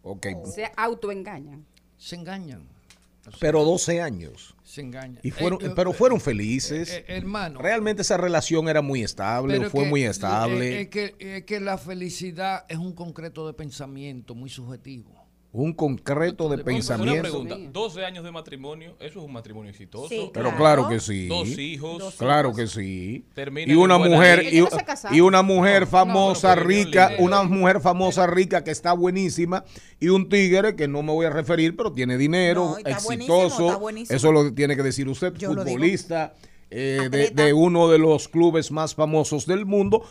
Ok. Se autoengañan. Se engañan. O sea, Pero 12 años. se engañan. Y fueron, Eh, pero fueron felices. eh, eh, hermano. Realmente esa relación era muy estable, pero fue que- muy eh, estable. Es que, es que la felicidad es un concreto de pensamiento muy subjetivo. Un concreto de Una Una pensamiento. pregunta, 12 años de matrimonio, eso es un matrimonio exitoso. Sí, Pero Claro. claro que sí. Dos hijos. Claro que sí. Termina Y una mujer y, no una mujer famosa rica, una mujer famosa rica que está buenísima y un tigre que no me voy a referir, pero tiene dinero, No, está buenísimo, exitoso. está buenísimo. Eso lo tiene que decir usted, Yo futbolista eh, de uno de los clubes más famosos del mundo.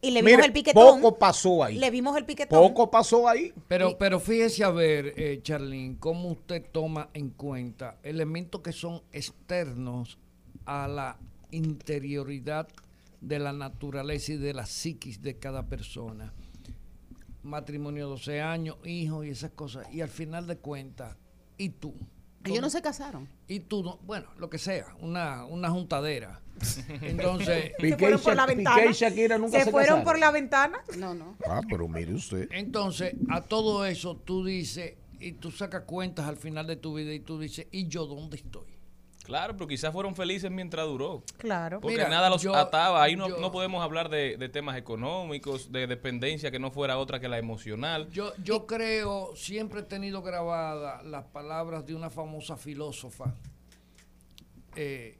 Y le vimos Mire, el piquetón. Poco pasó ahí. Le vimos el piquetón. Poco pasó ahí. Pero, pero fíjese a ver, eh, Charlene, cómo usted toma en cuenta elementos que son externos a la interioridad de la naturaleza y de la psiquis de cada persona. Matrimonio 12 años, hijos y esas cosas. Y al final de cuentas, ¿y tú? Ellos no se casaron. Y tú, no- bueno, lo que sea, una, una juntadera. Entonces, Se fueron por la Piqué y ventana. Shakira nunca se, se fueron casaron. por la ventana. No, no. Ah, pero mire usted. Entonces, a todo eso tú dices, y tú sacas cuentas al final de tu vida y tú dices, ¿y yo dónde estoy? Claro, pero quizás fueron felices mientras duró. Claro. Porque Mira, nada los yo- ataba. Ahí no, yo- no podemos hablar de, de temas económicos, de dependencia que no fuera otra que la emocional. Yo, yo creo, siempre he tenido grabadas las palabras de una famosa filósofa eh,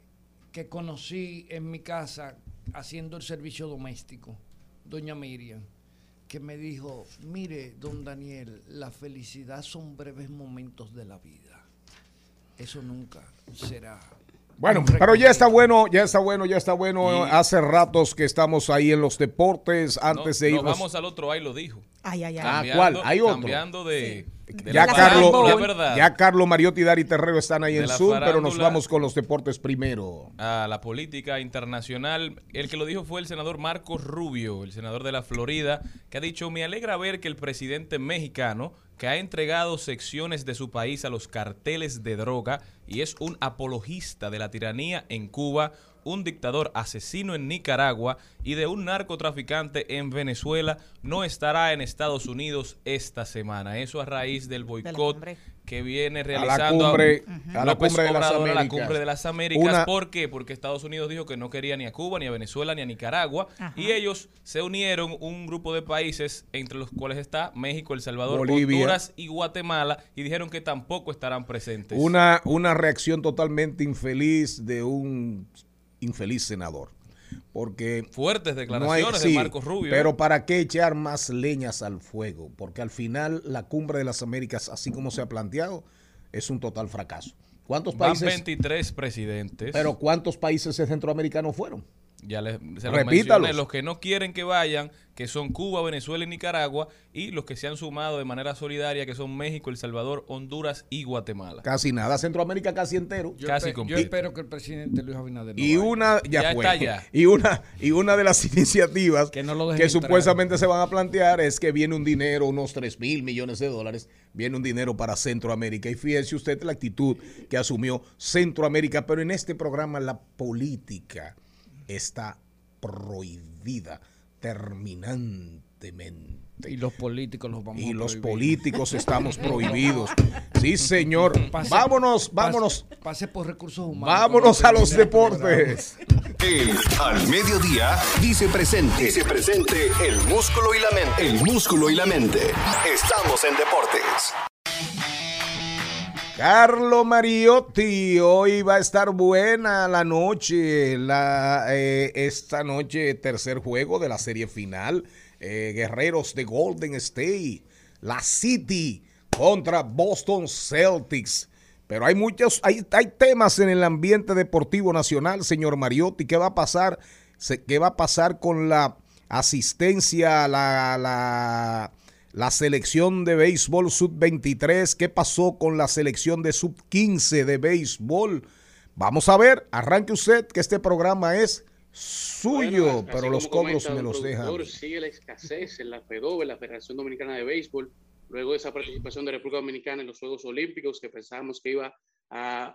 que conocí en mi casa haciendo el servicio doméstico, doña Miriam, que me dijo, mire, don Daniel, la felicidad son breves momentos de la vida. Eso nunca será. Bueno, pero ya está bueno, ya está bueno, ya está bueno. Y- Hace ratos que estamos ahí en los deportes. No, Antes de nos irnos. vamos al otro, ahí lo dijo. Ay, ay, ay. Ah, ¿cuál? Hay otro. Cambiando de, de ya Carlos, ya, ¿verdad? ya Carlos Mariotti y Dari Terrero están ahí De en Zoom, pero nos vamos con los deportes primero. a la política internacional. El que lo dijo fue el senador Marcos Rubio, el senador de la Florida, que ha dicho, me alegra ver que el presidente mexicano, que ha entregado secciones de su país a los carteles de droga y es un apologista de la tiranía en Cuba, un dictador asesino en Nicaragua y de un narcotraficante en Venezuela, no estará en Estados Unidos esta semana. Eso a raíz del boicot que viene A la realizando cumbre, a la cumbre de las la Américas. cumbre de las Américas. Una- ¿Por qué? Porque Estados Unidos dijo que no quería ni a Cuba, ni a Venezuela, ni a Nicaragua. Ajá. Y ellos se unieron, un grupo de países, entre los cuales está México, El Salvador, Bolivia. Honduras y Guatemala, y dijeron que tampoco estarán presentes. Una, una reacción totalmente infeliz de un infeliz senador. Porque Fuertes no hay, declaraciones sí, de Marcos Rubio. pero ¿eh? ¿para qué echar más leñas al fuego? Porque al final la cumbre de las Américas, así como se ha planteado, es un total fracaso. ¿Cuántos Van países? 23 presidentes. Pero ¿cuántos países no fueron? Ya les, se los Repítalos. mencioné, los que no quieren que vayan, que son Cuba, Venezuela y Nicaragua, y los que se han sumado de manera solidaria, que son México, El Salvador, Honduras y Guatemala. Casi nada, Centroamérica casi entero. Yo, Casi espe- yo completo. espero que el presidente Luis Abinader no Y vaya. una, ya, Ya fue. está ya. Y una, y una de las iniciativas Que que, no lo supuestamente se van a plantear es que viene un dinero, unos 3 mil millones de dólares, viene un dinero para Centroamérica. Y fíjese usted la actitud que asumió Centroamérica, pero en este programa la política está prohibida terminantemente. Y los políticos los vamos Y a los políticos estamos prohibidos. Sí, señor. Pase- Vámonos, pase- vámonos. Pase por recursos humanos. Vámonos a los deportes. El Al Mediodía dice presente. Dice presente el músculo y la mente. El músculo y la mente. Estamos en deportes. Carlo Mariotti, hoy va a estar buena la noche, la, eh, esta noche tercer juego de la serie final, eh, Guerreros de Golden State, la City contra Boston Celtics. Pero hay muchos, hay, hay temas en el ambiente deportivo nacional, señor Mariotti. ¿Qué va a pasar? ¿Qué va a pasar con la asistencia, la, la, la selección de béisbol sub-23? ¿Qué pasó con la selección de sub-15 de béisbol? Vamos a ver, arranque usted, que este programa es suyo, Bueno, pero los cobros comenta me los dejan. Sigue la escasez en la la Federación Dominicana de Béisbol, luego de esa participación de República Dominicana en los Juegos Olímpicos, que pensábamos que iba a,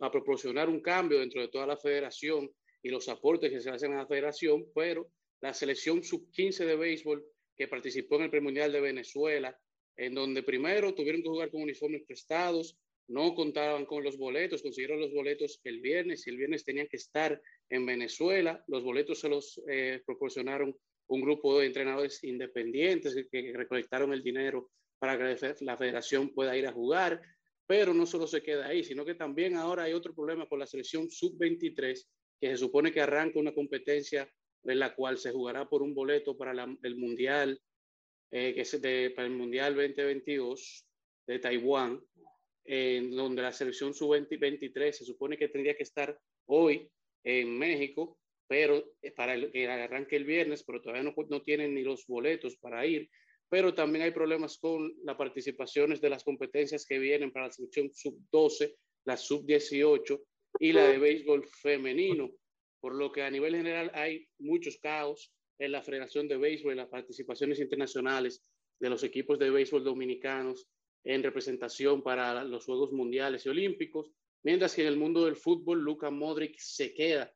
a proporcionar un cambio dentro de toda la federación y los aportes que se hacen a la federación, pero la selección sub-15 de béisbol participó en el premundial de Venezuela, en donde primero tuvieron que jugar con uniformes prestados, no contaban con los boletos, consiguieron los boletos el viernes y el viernes tenían que estar en Venezuela. Los boletos se los eh, proporcionaron un grupo de entrenadores independientes que, recolectaron el dinero para que la federación pueda ir a jugar. Pero no solo se queda ahí, sino que también ahora hay otro problema con la selección sub-23, que se supone que arranca una competencia en la cual se jugará por un boleto para el Mundial, eh, que es para el Mundial 2022 de Taiwán, en donde la selección sub-23 se supone que tendría que estar hoy en México, pero eh, para el, que arranque el viernes, pero todavía no, no tienen ni los boletos para ir. Pero también hay problemas con las participaciones de las competencias que vienen para la selección sub-12, la sub-18 y la de béisbol femenino, por lo que a nivel general hay muchos caos en la Federación de Béisbol y las participaciones internacionales de los equipos de béisbol dominicanos en representación para los Juegos Mundiales y Olímpicos, mientras que en el mundo del fútbol Luka Modric se queda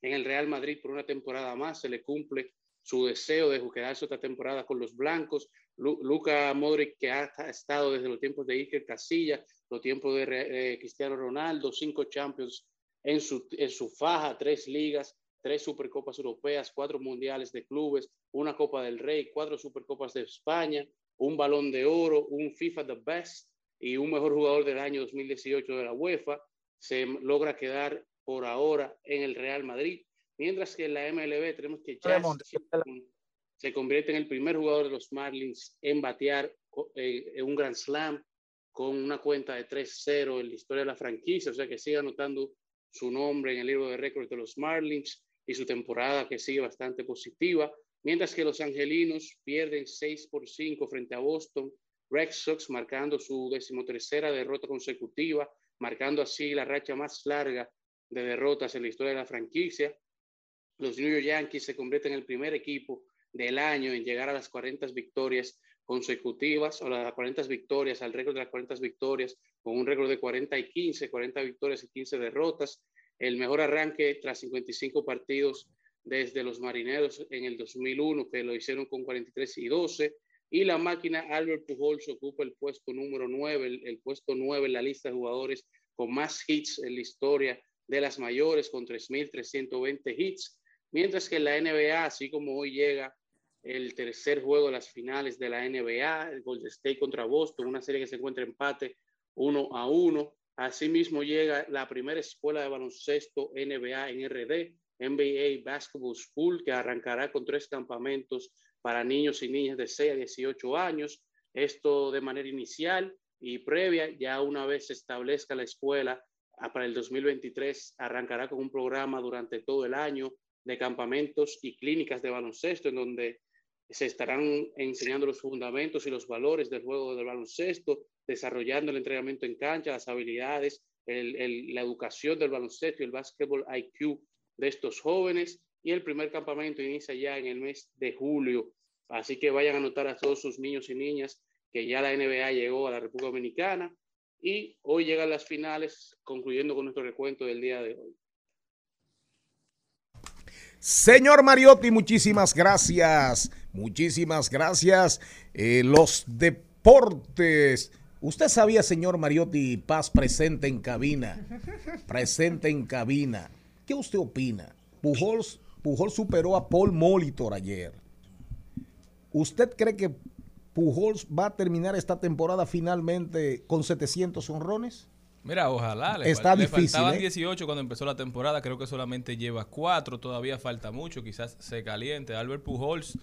en el Real Madrid por una temporada más, se le cumple su deseo de quedarse otra temporada con los blancos. Lu- Luka Modric, que ha estado desde los tiempos de Iker Casilla, los tiempos de eh, Cristiano Ronaldo, cinco Champions en su, en su faja, tres ligas, tres Supercopas Europeas, cuatro Mundiales de Clubes, una Copa del Rey, cuatro Supercopas de España, un Balón de Oro, un FIFA The Best y un mejor jugador del año 2018 de la UEFA. Se logra quedar por ahora en el Real Madrid, mientras que en la MLB tenemos que Jazz se convierte en el primer jugador de los Marlins en batear eh, en un Grand Slam con una cuenta de 3-0 en la historia de la franquicia, o sea que sigue anotando su nombre en el libro de récords de los Marlins y su temporada que sigue bastante positiva, mientras que los Angelinos pierden 6 por 5 frente a Boston, Red Sox marcando su decimotercera derrota consecutiva, marcando así la racha más larga de derrotas en la historia de la franquicia. Los New York Yankees se convierten en el primer equipo del año en llegar a las 40 victorias consecutivas o las 40 victorias, al récord de las 40 victorias, con un récord de 40 y 15, 40 victorias y 15 derrotas. El mejor arranque tras 55 partidos desde los Marineros en el 2001, que lo hicieron con 43 y 12. Y la máquina Albert Pujols ocupa el puesto número 9, el, el puesto 9 en la lista de jugadores con más hits en la historia de las mayores, con 3.320 hits. Mientras que la NBA, así como hoy llega el tercer juego de las finales de la NBA, el Golden State contra Boston, una serie que se encuentra empate uno a uno. Asimismo llega la primera escuela de baloncesto NBA en RD, NBA Basketball School, que arrancará con tres campamentos para niños y niñas de 6 a 18 años. Esto de manera inicial y previa, ya una vez se establezca la escuela, ah, para el 2023 arrancará con un programa durante todo el año de campamentos y clínicas de baloncesto en donde se estarán enseñando los fundamentos y los valores del juego del baloncesto, desarrollando el entrenamiento en cancha, las habilidades, la educación del baloncesto y el básquetbol IQ de estos jóvenes. Y el primer campamento inicia ya en el mes de julio. Así que vayan a anotar a todos sus niños y niñas que ya la NBA llegó a la República Dominicana y hoy llegan las finales, concluyendo con nuestro recuento del día de hoy. Señor Mariotti, muchísimas gracias. Muchísimas gracias. Eh, los deportes. Usted sabía, señor Mariotti Paz, presente en cabina. Presente en cabina. ¿Qué usted opina? Pujols, Pujols superó a Paul Molitor ayer. ¿Usted cree que Pujols va a terminar esta temporada finalmente con 700 honrones? Mira, ojalá. Le, Está fal- le difícil, faltaban ¿eh? 18 cuando empezó la temporada. Creo que solamente lleva 4. Todavía falta mucho. Quizás se caliente. Albert Pujols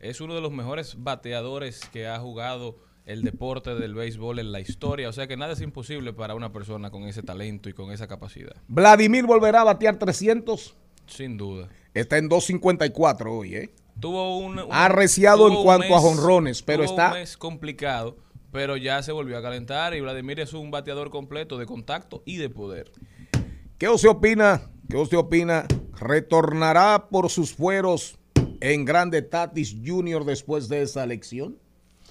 es uno de los mejores bateadores que ha jugado el deporte del béisbol en la historia. O sea que nada es imposible para una persona con ese talento y con esa capacidad. Vladimir volverá a batear 300. Sin duda. Está en 254 hoy, ¿eh? Tuvo un, un- Ha arreciado en cuanto a jonrones, pero tuvo está- un mes complicado, pero ya se volvió a calentar y Vladimir es un bateador completo de contacto y de poder. ¿Qué usted opina? ¿Qué usted opina? ¿Retornará por sus fueros en Grande Tatis Jr. después de esa lección?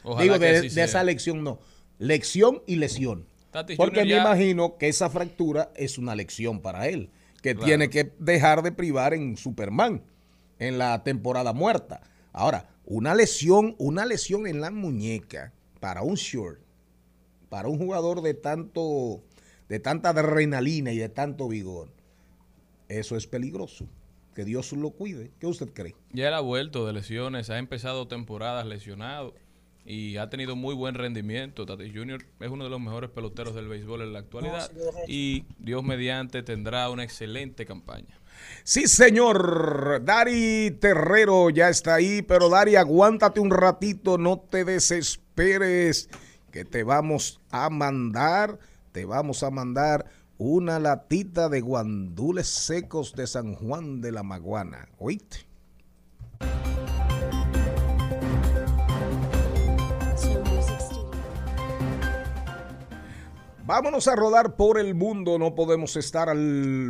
Ojalá Digo, de, esa lección no. Lección y lesión. Tatis Porque Jr. me ya- imagino que esa fractura es una lección para él, que Claro. tiene que dejar de privar en Superman, en la temporada muerta. Ahora, una lesión, una lesión en la muñeca para un short, para un jugador de tanto, de tanta adrenalina y de tanto vigor, eso es peligroso. Que Dios lo cuide. ¿Qué usted cree? Ya él ha vuelto de lesiones, ha empezado temporadas lesionado y ha tenido muy buen rendimiento. Tatis Jr. es uno de los mejores peloteros del béisbol en la actualidad y Dios mediante tendrá una excelente campaña. Sí, señor. Dari Terrero ya está ahí, pero Dari, aguántate un ratito, no te desesperes, que te vamos a mandar, te vamos a mandar una latita de guandules secos de San Juan de la Maguana. ¿Oíste? Vámonos a rodar por el mundo, no podemos estar al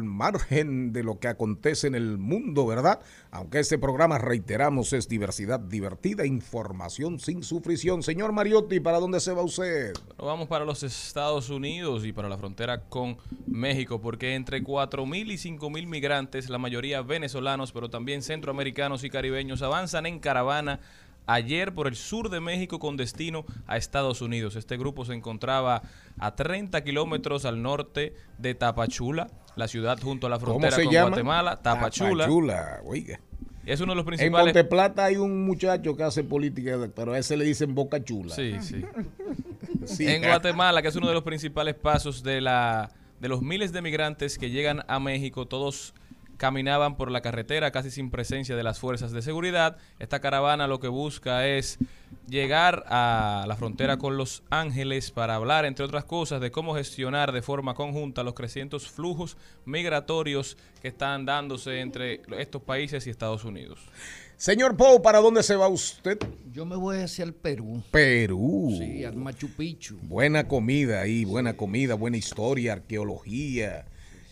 margen de lo que acontece en el mundo, ¿verdad? Aunque este programa, reiteramos, es diversidad divertida, información sin sufrición. Señor Mariotti, ¿para dónde se va usted? Bueno, vamos para los Estados Unidos y para la frontera con México, porque entre 4.000 y 5.000 migrantes, la mayoría venezolanos, pero también centroamericanos y caribeños, avanzan en caravana ayer por el sur de México con destino a Estados Unidos. Este grupo se encontraba a 30 kilómetros al norte de Tapachula, la ciudad junto a la ¿Cómo frontera con llama? Guatemala, Tapachula. Tapachula, oiga. Es uno de los En principales... Monteplata hay un muchacho que hace política, pero a ese le dicen Boca Chula. Sí, sí. Sí. En Guatemala, que es uno de los principales pasos de la de los miles de migrantes que llegan a México, todos caminaban por la carretera casi sin presencia de las fuerzas de seguridad. Esta caravana lo que busca es llegar a la frontera con Los Ángeles para hablar, entre otras cosas, de cómo gestionar de forma conjunta los crecientes flujos migratorios que están dándose entre estos países y Estados Unidos. Señor Pou, ¿para dónde se va usted? Yo me voy hacia el Perú. Perú. Sí, al Machu Picchu. Buena comida ahí, buena comida, buena historia, arqueología,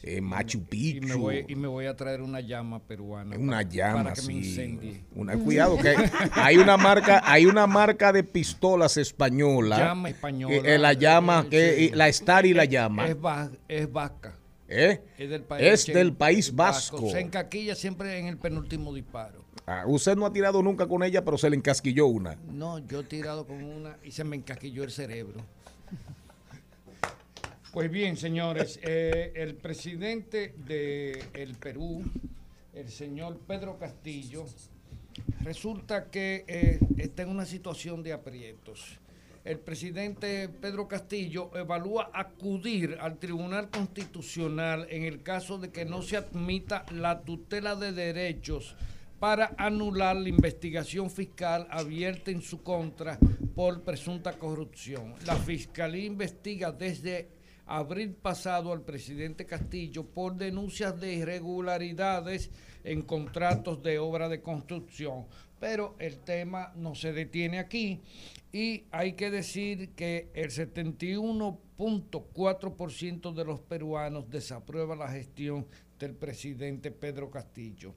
eh, Machu Y Picchu. me, voy, y me voy a traer una llama peruana. Una para- llama, Para que me sí. incendie. Una, cuidado, que hay una marca, hay una marca de pistolas española. Llama española. que, eh, la llama, que, eh, la Star y la llama. Es, va- es vasca. ¿eh? Es del Es che- del país vasco. Se encaquilla siempre en el penúltimo disparo. Ah, usted no ha tirado nunca con ella, pero se le encasquilló una. No, yo he tirado con una y se me encasquilló el cerebro. Pues bien, señores, eh, el presidente de el Perú, el señor Pedro Castillo, resulta que eh, está en una situación de aprietos. El presidente Pedro Castillo evalúa acudir al Tribunal Constitucional en el caso de que no se admita la tutela de derechos para anular la investigación fiscal abierta en su contra por presunta corrupción. La Fiscalía investiga desde abril pasado al presidente Castillo por denuncias de irregularidades en contratos de obra de construcción. Pero el tema no se detiene aquí y hay que decir que el 71.4% de los peruanos desaprueba la gestión del presidente Pedro Castillo.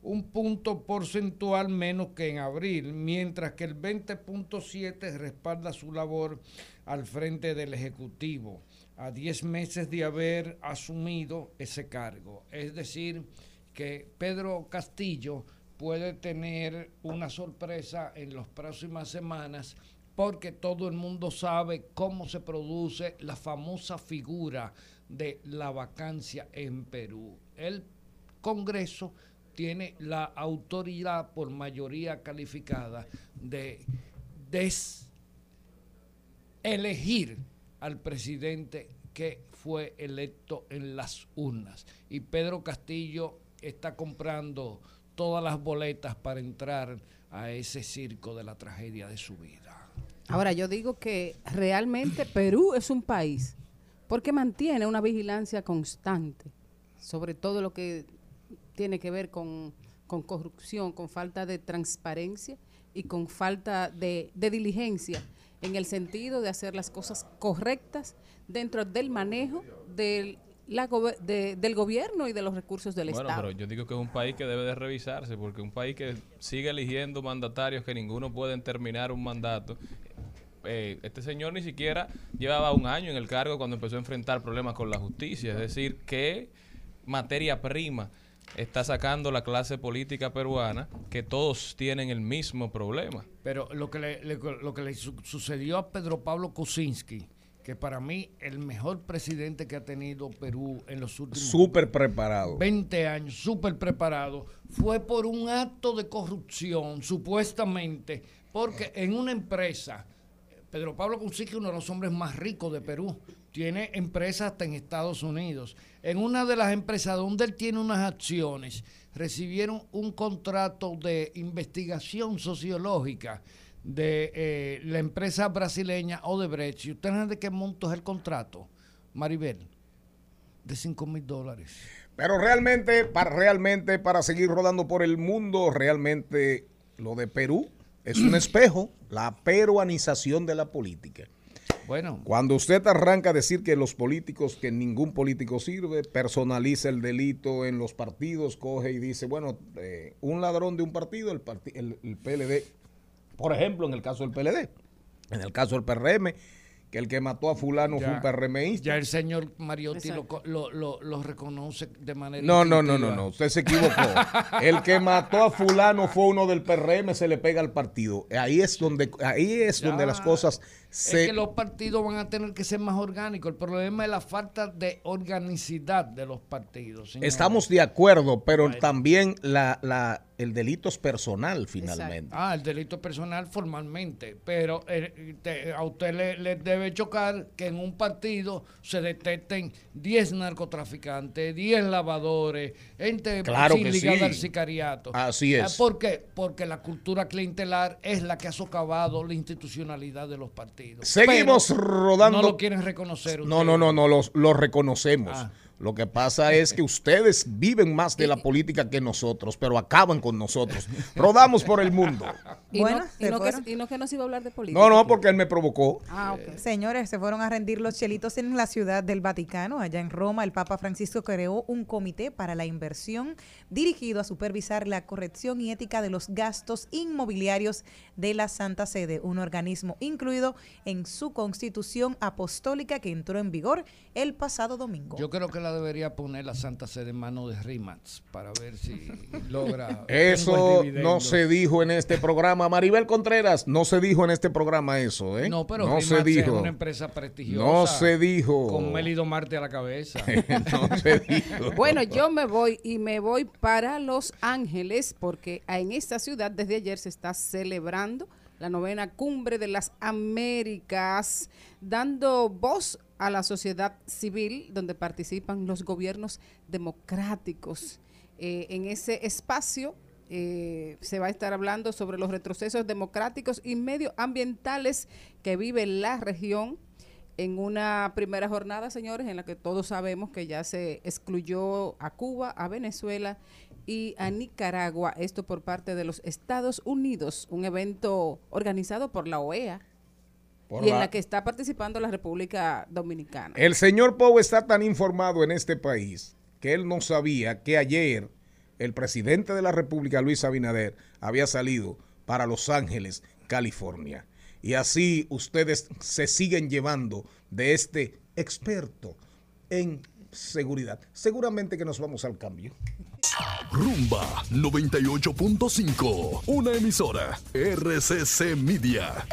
Un punto porcentual menos que en abril, mientras que el 20.7 respalda su labor al frente del Ejecutivo, a 10 meses de haber asumido ese cargo. Es decir, que Pedro Castillo puede tener una sorpresa en las próximas semanas porque todo el mundo sabe cómo se produce la famosa figura de la vacancia en Perú. El Congreso tiene la autoridad por mayoría calificada de des- elegir al presidente que fue electo en las urnas. Y Pedro Castillo está comprando todas las boletas para entrar a ese circo de la tragedia de su vida. Ahora, yo digo que realmente Perú es un país porque mantiene una vigilancia constante sobre todo lo que tiene que ver con, con corrupción, con falta de transparencia y con falta de, de diligencia en el sentido de hacer las cosas correctas dentro del manejo del, la de- del gobierno y de los recursos del Bueno, Estado. pero yo digo que es un país que debe de revisarse, porque un país que sigue eligiendo mandatarios que ninguno puede terminar un mandato. Eh, este señor ni siquiera llevaba un año en el cargo cuando empezó a enfrentar problemas con la justicia. Es decir, ¿qué materia prima está sacando la clase política peruana que todos tienen el mismo problema? Pero lo que le, le- lo que le su- sucedió a Pedro Pablo Kuczynski, que para mí el mejor presidente que ha tenido Perú en los últimos Súper preparado. 20 años, súper preparado, fue por un acto de corrupción, supuestamente, porque en una empresa, Pedro Pablo Kuczynski es uno de los hombres más ricos de Perú, tiene empresas hasta en Estados Unidos. En una de las empresas donde él tiene unas acciones, recibieron un contrato de investigación sociológica de eh, la empresa brasileña Odebrecht. ¿Y ustedes saben de qué monto es el contrato, Maribel? De 5 mil dólares. Pero realmente, para, realmente, para seguir rodando por el mundo, realmente lo de Perú es un espejo, la peruanización de la política. Bueno, Cuando usted arranca a decir que los políticos, que ningún político sirve, personaliza el delito en los partidos, coge y dice, bueno, eh, un ladrón de un partido, el, parti- el, el PLD, por ejemplo, en el caso del PLD, en el caso del PRM, que el que mató a fulano fue un PRMista. Ya el señor Mariotti lo, co- lo, lo- lo reconoce de manera No, no, no, no, no, usted se equivocó. El que mató a fulano fue uno del PRM, se le pega al partido. Ahí es donde, ahí es donde las cosas se... Es que los partidos van a tener que ser más orgánicos. El problema es la falta de organicidad de los partidos. Estamos de acuerdo, pero también la, la, el delito es personal finalmente. Ah, el delito personal formalmente, pero eh, te- a usted le, le debe chocar que en un partido se detecten 10 narcotraficantes, 10 lavadores, gente Claro sin que ligada sí. al sicariato. Así es. Ah, ¿Por qué? Porque la cultura clientelar es la que ha socavado la institucionalidad de los partidos. Seguimos Pero rodando. No lo quieren reconocer. No, ustedes. no, no, no, los, los reconocemos. Ah. Lo que pasa es que ustedes viven más de la política que nosotros, pero acaban con nosotros. Rodamos por el mundo. Y, Bueno, no, y, no que, y no que nos iba a hablar de política. No, no, porque él me provocó. Ah, ok. Señores, se fueron a rendir los chelitos en la ciudad del Vaticano. Allá en Roma, el Papa Francisco creó un comité para la inversión dirigido a supervisar la corrección y ética de los gastos inmobiliarios de la Santa Sede, un organismo incluido en su constitución apostólica que entró en vigor el pasado domingo. Yo creo que la debería poner la Santa Sede en manos de Rimax para ver si logra. Eso no se dijo en este programa. Maribel Contreras, no se dijo en este programa eso, ¿eh? No, pero no Rimax se es dijo. una empresa prestigiosa. No se dijo. Con Melido Marte a la cabeza. no se dijo. Bueno, yo me voy y me voy para Los Ángeles porque en esta ciudad desde ayer se está celebrando la novena cumbre de las Américas, dando voz a la sociedad civil donde participan los gobiernos democráticos. Eh, en ese espacio eh, se va a estar hablando sobre los retrocesos democráticos y medioambientales que vive la región en una primera jornada, señores, en la que todos sabemos que ya se excluyó a Cuba, a Venezuela y a Nicaragua, esto por parte de los Estados Unidos, un evento organizado por la OEA Por y en la- la que está participando la República Dominicana. El señor Pou está tan informado en este país que él no sabía que ayer el presidente de la República, Luis Abinader, había salido para Los Ángeles, California. Y así ustedes se siguen llevando de este experto en seguridad. Seguramente que nos vamos al cambio. Rumba 98.5. Una emisora. RCC Media.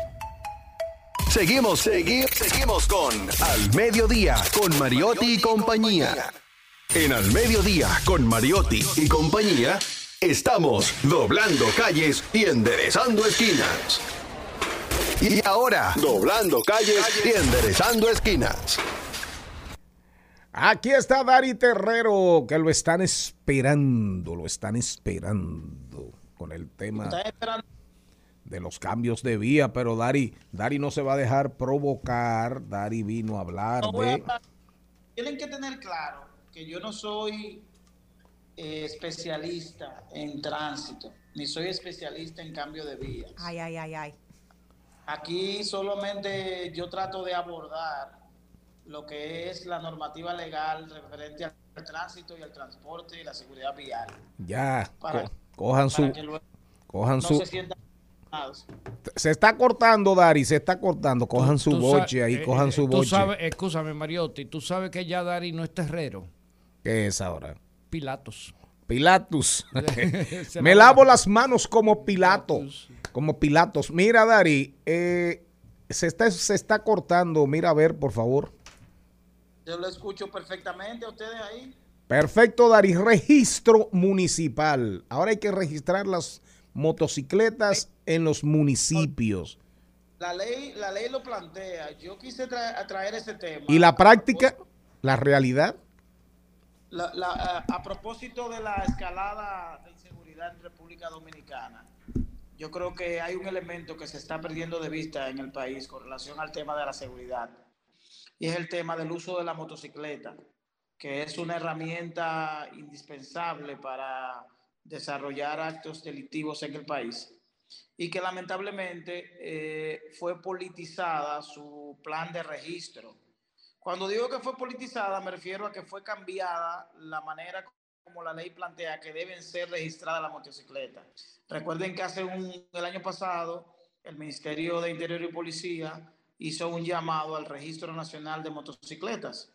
Seguimos, seguimos, seguimos con Al Mediodía, con Mariotti y compañía. En Al Mediodía, con Mariotti y compañía, estamos doblando calles y enderezando esquinas. Y ahora, doblando calles y enderezando esquinas. Aquí está Dari Terrero, que lo están esperando, lo están esperando con el tema de los cambios de vía, pero Dari, Dari no se va a dejar provocar, Dari vino a hablar No voy a de... hablar- Tienen que tener claro que yo no soy eh, especialista en tránsito, ni soy especialista en cambio de vías. Ay, ay, ay, ay. Aquí solamente yo trato de abordar lo que es la normativa legal referente al tránsito y al transporte y la seguridad vial. Ya, Para- co- cojan para su... que luego Cojan no su... se sientan presionados. Se está cortando, Dari, se está cortando. Cojan su Tú boche ahí, eh, cojan eh, su tú boche. sabes, escúchame, Mariotti, tú sabes que ya Dari no es terrero. ¿Qué es ahora? Pilatos. Pilatus. Se Me la- lavo las manos como Pilato. Como Pilatos. Mira, Dari, eh, se, está, se está cortando. Mira, a ver, por favor. Yo lo escucho perfectamente a ustedes ahí. Perfecto, Dari. Registro municipal. Ahora hay que registrar las motocicletas en los municipios. La ley, la ley lo plantea. Yo quise tra- traer ese tema. Y la práctica, la realidad. La- la- a, a propósito de la escalada de inseguridad en República Dominicana, yo creo que hay un elemento que se está perdiendo de vista en el país con relación al tema de la seguridad, y es el tema del uso de la motocicleta, que es una herramienta indispensable para desarrollar actos delictivos en el país y que lamentablemente eh, fue politizada su plan de registro. Cuando digo que fue politizada, me refiero a que fue cambiada la manera como la ley plantea que deben ser registradas las motocicletas. Recuerden que hace un, el año pasado el Ministerio de Interior y Policía hizo un llamado al Registro Nacional de Motocicletas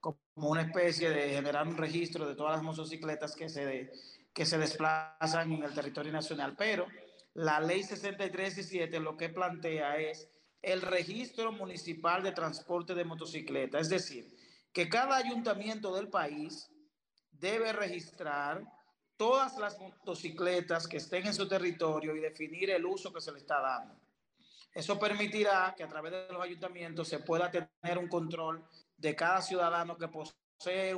como una especie de generar un registro de todas las motocicletas que se, que se desplazan en el territorio nacional. Pero la ley 63 y 7 lo que plantea es el registro municipal de transporte de motocicletas. Es decir, que cada ayuntamiento del país debe registrar todas las motocicletas que estén en su territorio y definir el uso que se le está dando. Eso permitirá que a través de los ayuntamientos se pueda tener un control de cada ciudadano que posee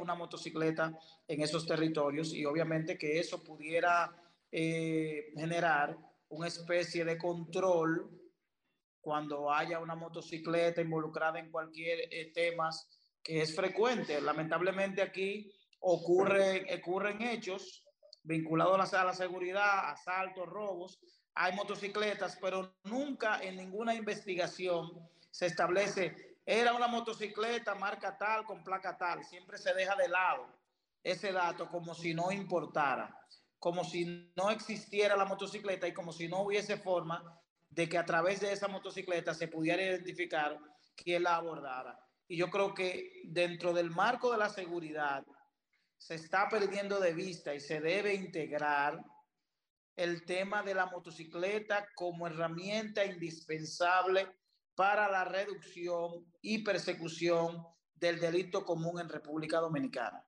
una motocicleta en esos territorios y obviamente que eso pudiera eh, generar una especie de control cuando haya una motocicleta involucrada en cualquier eh, temas que es frecuente. Lamentablemente aquí ocurren, hechos vinculados a la, a la seguridad, asaltos, robos. Hay motocicletas, pero nunca en ninguna investigación se establece, era una motocicleta marca tal con placa tal. Siempre se deja de lado ese dato como si no importara, como si no existiera la motocicleta y como si no hubiese forma de que a través de esa motocicleta se pudiera identificar quién la abordara. Y yo creo que dentro del marco de la seguridad se está perdiendo de vista y se debe integrar el tema de la motocicleta como herramienta indispensable para la reducción y persecución del delito común en República Dominicana.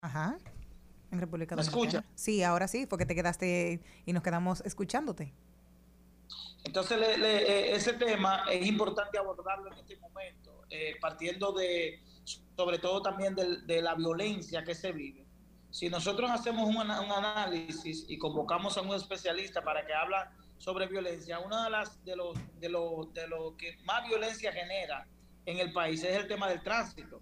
Ajá. En República ¿Me Dominicana. escucha? Sí, ahora sí, porque te quedaste y nos quedamos escuchándote. Entonces, le- le- eh, ese tema es importante abordarlo en este momento, eh, partiendo de, sobre todo también del- de, la violencia que se vive. Si nosotros hacemos un, un análisis y convocamos a un especialista para que habla sobre violencia, una de las de los de lo, de lo que más violencia genera en el país es el tema del tránsito.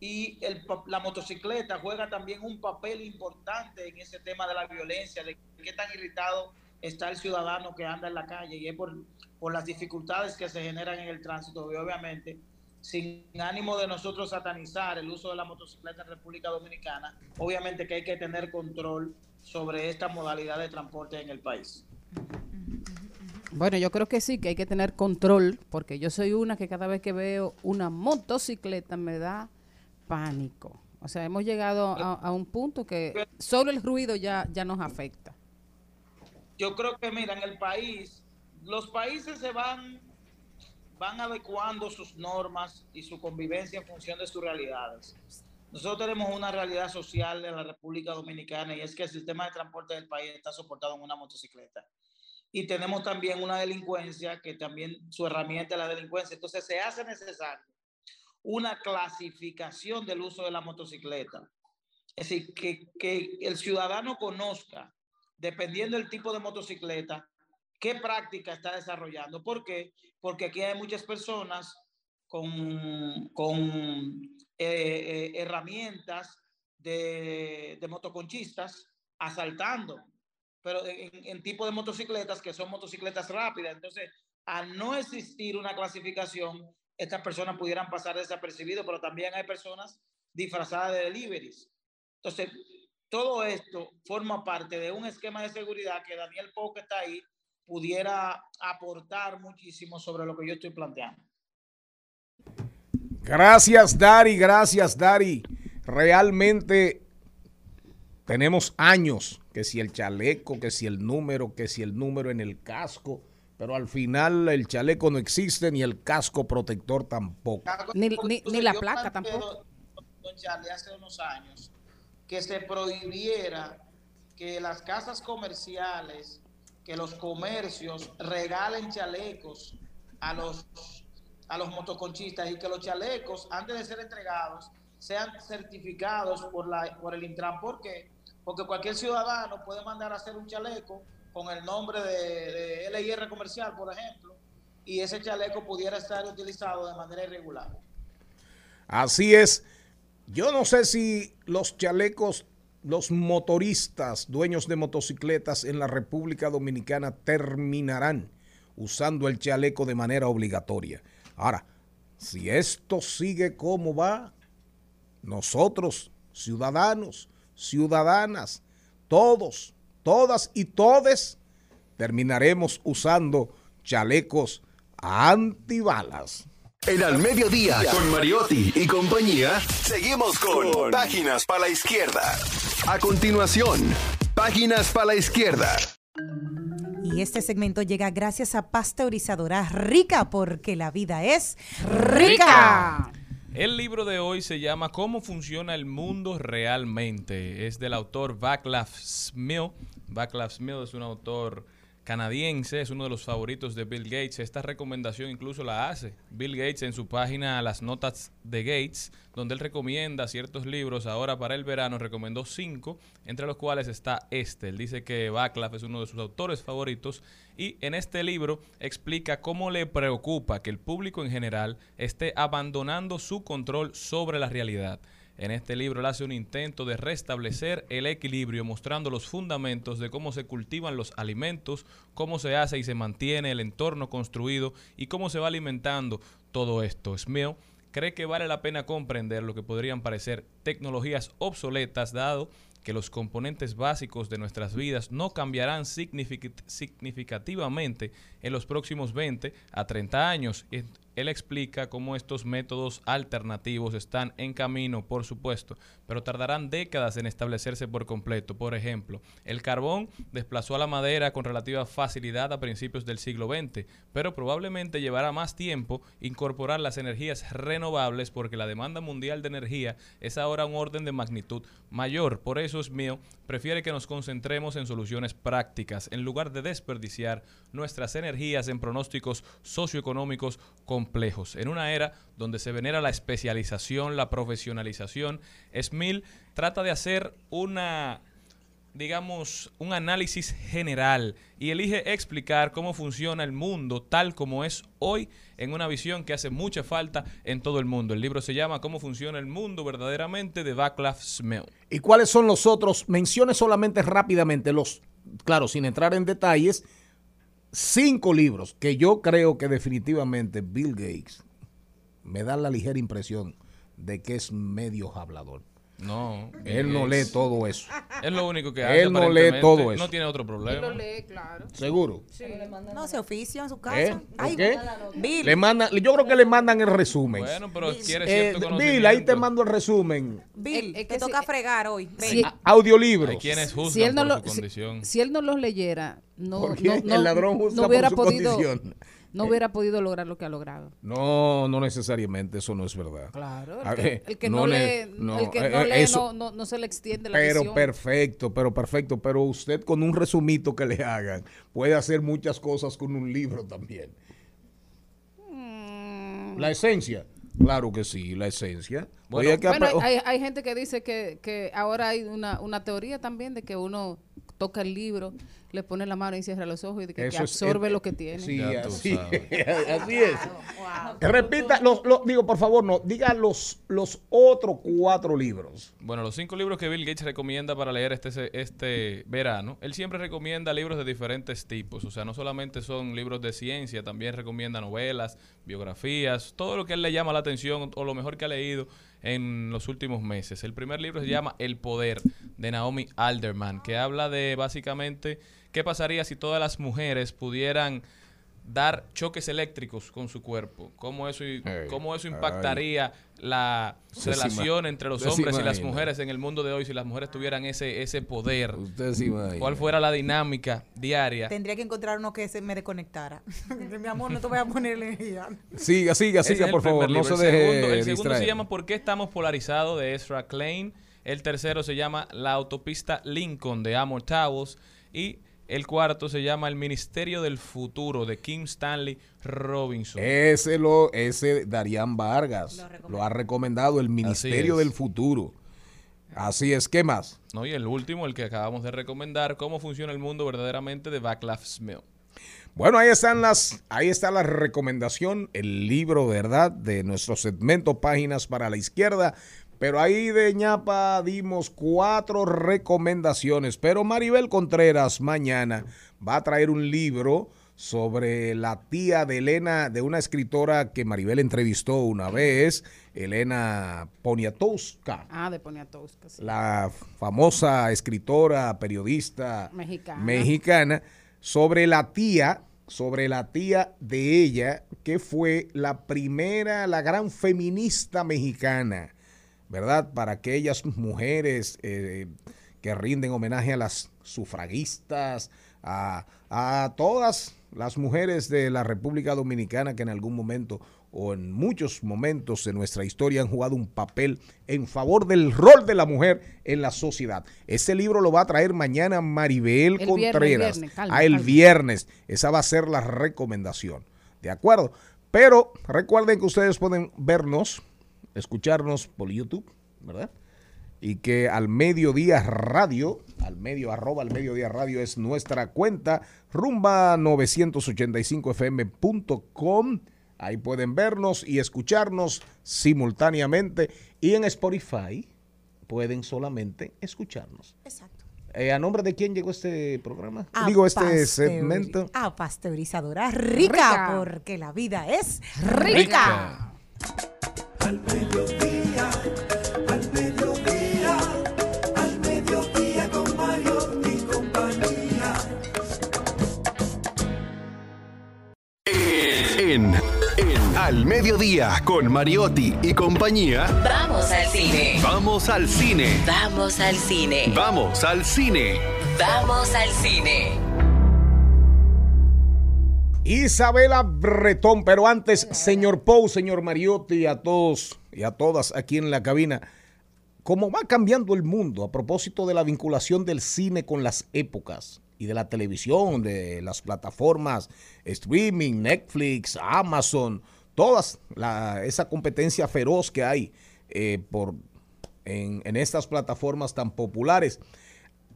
Y el, la motocicleta juega también un papel importante en ese tema de la violencia, de qué tan irritado está el ciudadano que anda en la calle y es por, por las dificultades que se generan en el tránsito y obviamente sin ánimo de nosotros satanizar el uso de la motocicleta en República Dominicana, obviamente que hay que tener control sobre esta modalidad de transporte en el país. Bueno, yo creo que sí, que hay que tener control, porque yo soy una que cada vez que veo una motocicleta me da pánico. O sea, hemos llegado a, un punto que solo el ruido ya, ya nos afecta. Yo creo que, mira, en el país, los países se van, van adecuando sus normas y su convivencia en función de sus realidades. Nosotros tenemos una realidad social en la República Dominicana y es que el sistema de transporte del país está soportado en una motocicleta. Y tenemos también una delincuencia que también su herramienta es la delincuencia. Entonces se hace necesario una clasificación del uso de la motocicleta. Es decir, que, que el ciudadano conozca, dependiendo del tipo de motocicleta, qué práctica está desarrollando. ¿Por qué? Porque aquí hay muchas personas con, con eh, eh, herramientas de, de motoconchistas asaltando, pero en, en tipo de motocicletas que son motocicletas rápidas. Entonces, al no existir una clasificación, estas personas pudieran pasar desapercibido, pero también hay personas disfrazadas de deliveries. Entonces, todo esto forma parte de un esquema de seguridad que Daniel Pau, que está ahí, pudiera aportar muchísimo sobre lo que yo estoy planteando. Gracias, Dari, gracias, Dari. Realmente tenemos años, que si el chaleco, que si el número, que si el número en el casco, pero al final el chaleco no existe ni el casco protector tampoco. Ni, ni, ni la Yo placa tampoco. Don Charlie, hace unos años, que se prohibiera que las casas comerciales, que los comercios regalen chalecos a los, a los motoconchistas y que los chalecos, antes de ser entregados, sean certificados por, la, por el Intran. ¿Por qué? Porque cualquier ciudadano puede mandar a hacer un chaleco con el nombre de, de LIR comercial, por ejemplo, y ese chaleco pudiera estar utilizado de manera irregular. Así es. Yo no sé si los chalecos, los motoristas, dueños de motocicletas en la República Dominicana terminarán usando el chaleco de manera obligatoria. Ahora, si esto sigue como va, nosotros, ciudadanos, ciudadanas, todos, todas y todes, terminaremos usando chalecos antibalas. En Al Mediodía, con Mariotti y compañía, seguimos con Páginas para la Izquierda. A continuación, Páginas para la Izquierda. Y este segmento llega gracias a Pasteurizadora Rica, porque la vida es rica. El libro de hoy se llama ¿Cómo funciona el mundo realmente? Es del autor Václav Smil. Václav Smil es un autor canadiense, es uno de los favoritos de Bill Gates. Esta recomendación incluso la hace Bill Gates en su página Las Notas de Gates, donde él recomienda ciertos libros. Ahora para el verano recomendó cinco, entre los cuales está este. Él dice que Václav es uno de sus autores favoritos y en este libro explica cómo le preocupa que el público en general esté abandonando su control sobre la realidad. En este libro él hace un intento de restablecer el equilibrio mostrando los fundamentos de cómo se cultivan los alimentos, cómo se hace y se mantiene el entorno construido y cómo se va alimentando todo esto. Smith cree que vale la pena comprender lo que podrían parecer tecnologías obsoletas dado que los componentes básicos de nuestras vidas no cambiarán signific- significativamente en los próximos 20 a 30 años. Él explica cómo estos métodos alternativos están en camino, por supuesto, pero tardarán décadas en establecerse por completo. Por ejemplo, el carbón desplazó a la madera con relativa facilidad a principios del siglo XX, pero probablemente llevará más tiempo incorporar las energías renovables porque la demanda mundial de energía es ahora un orden de magnitud mayor. Por eso es mío, prefiere que nos concentremos en soluciones prácticas en lugar de desperdiciar nuestras energías en pronósticos socioeconómicos complejos. En una era donde se venera la especialización, la profesionalización, Trata de hacer una digamos, un análisis general y elige explicar cómo funciona el mundo tal como es hoy en una visión que hace mucha falta en todo el mundo. El libro se llama Cómo funciona el mundo verdaderamente de Václav Smell. ¿Y cuáles son los otros? Mencione solamente rápidamente los, claro, sin entrar en detalles, cinco libros que yo creo que definitivamente Bill Gates me da la ligera impresión de que es medio hablador. No. Él no lee todo eso. Es lo único que hace. Él no lee todo eso. No tiene otro problema. Lo lee, claro. ¿Seguro? No, se oficia en su casa. ¿Eh? Ay, ¿Qué? Bill. Le mandan, yo creo que le mandan el resumen. Bueno, pero quiere Eh, cierto Bill, ahí te mando el resumen. Bill, Es- es te que toca si- fregar hoy. Si- A- Audiolibros. Hay quienes juzgan si él no por lo, su condición. si él no los leyera, no, ¿Por qué? no, no- El ladrón juzga no por hubiera su podido, condición. No hubiera podido lograr lo que ha logrado. No, no necesariamente, eso no es verdad. Claro, el que, el que no, no lee, le- no, el que eh, no eh, lee eso- no, no, se le extiende la Pero visión. perfecto, pero perfecto. Pero usted con un resumito que le hagan puede hacer muchas cosas con un libro también. Mm. La esencia. Claro que sí, la esencia. Bueno, Oye, hay que Bueno, hay, hay gente que dice que, que ahora hay una, una teoría también de que uno toca el libro, le pone la mano y cierra los ojos y de que, que Eso es- absorbe lo que tiene. Sí, así, así es. Repita, los, los- digo, por favor, no, diga los, los otros cuatro libros. Bueno, los cinco libros que Bill Gates recomienda para leer este, se- este verano, él siempre recomienda libros de diferentes tipos. O sea, no solamente son libros de ciencia, también recomienda novelas, biografías, todo lo que a él le llama la atención o lo mejor que ha leído en los últimos meses. El primer libro se llama El Poder de Naomi Alderman, que habla de básicamente qué pasaría si todas las mujeres pudieran dar choques eléctricos con su cuerpo, cómo eso, cómo eso impactaría la Usted relación entre los usted hombres y las mujeres en el mundo de hoy si las mujeres tuvieran ese ese poder. Usted se imagina. ¿Cuál fuera la dinámica diaria? Tendría que encontrar uno que se me desconectara. Mi amor, no te voy a poner energía. Siga, siga, siga, es por favor, no se el deje segundo, el segundo se llama ¿Por qué estamos polarizados? de Ezra Klein. El tercero se llama La autopista Lincoln de Amor Towles. Y el cuarto se llama El Ministerio del Futuro de Kim Stanley Robinson. Ese lo, ese Darían Vargas lo, ha recomendado el Ministerio del Futuro. Así es, ¿qué más? ¿no? Y el último, el que acabamos de recomendar, Cómo funciona el mundo verdaderamente de Václav Smil. Bueno, ahí están las, ahí está la recomendación, el libro, ¿verdad? De nuestro segmento Páginas para la Izquierda. Pero ahí de ñapa dimos cuatro recomendaciones. Pero Maribel Contreras mañana va a traer un libro sobre la tía de Elena, de una escritora que Maribel entrevistó una vez, Elena Poniatowska. Ah, de Poniatowska, sí. la famosa escritora, periodista Mexicana. mexicana, sobre la tía, sobre la tía de ella, que fue la primera, la gran feminista mexicana, ¿verdad? Para aquellas mujeres eh, que rinden homenaje a las sufragistas, a, a todas las mujeres de la República Dominicana que en algún momento o en muchos momentos de nuestra historia han jugado un papel en favor del rol de la mujer en la sociedad. Este libro lo va a traer mañana Maribel El Contreras. viernes, calma, ah, el calma. viernes. Esa va a ser la recomendación. ¿De acuerdo? Pero recuerden que ustedes pueden vernos, escucharnos por YouTube, ¿verdad? Y que al mediodía radio, al medio arroba al mediodía radio es nuestra cuenta, rumba 985fm.com. Ahí pueden vernos y escucharnos simultáneamente. Y en Spotify pueden solamente escucharnos. Exacto. Eh, ¿A nombre de quién llegó este programa? A Digo, este segmento. A pasteurizadora rica, Rica. porque la vida es Rica. rica. Al mediodía, al mediodía, al mediodía con Mario y compañía. En, en Al Mediodía con Mariotti y compañía. Vamos al cine. Vamos al cine. Vamos al cine. Vamos al cine. Vamos al cine. Isabela Bretón, pero antes, señor Pou, señor Mariotti, a todos y a todas aquí en la cabina, ¿cómo va cambiando el mundo a propósito de la vinculación del cine con las épocas y de la televisión, de las plataformas streaming, Netflix, Amazon, todas, la- esa competencia feroz que hay eh, por, en, en estas plataformas tan populares?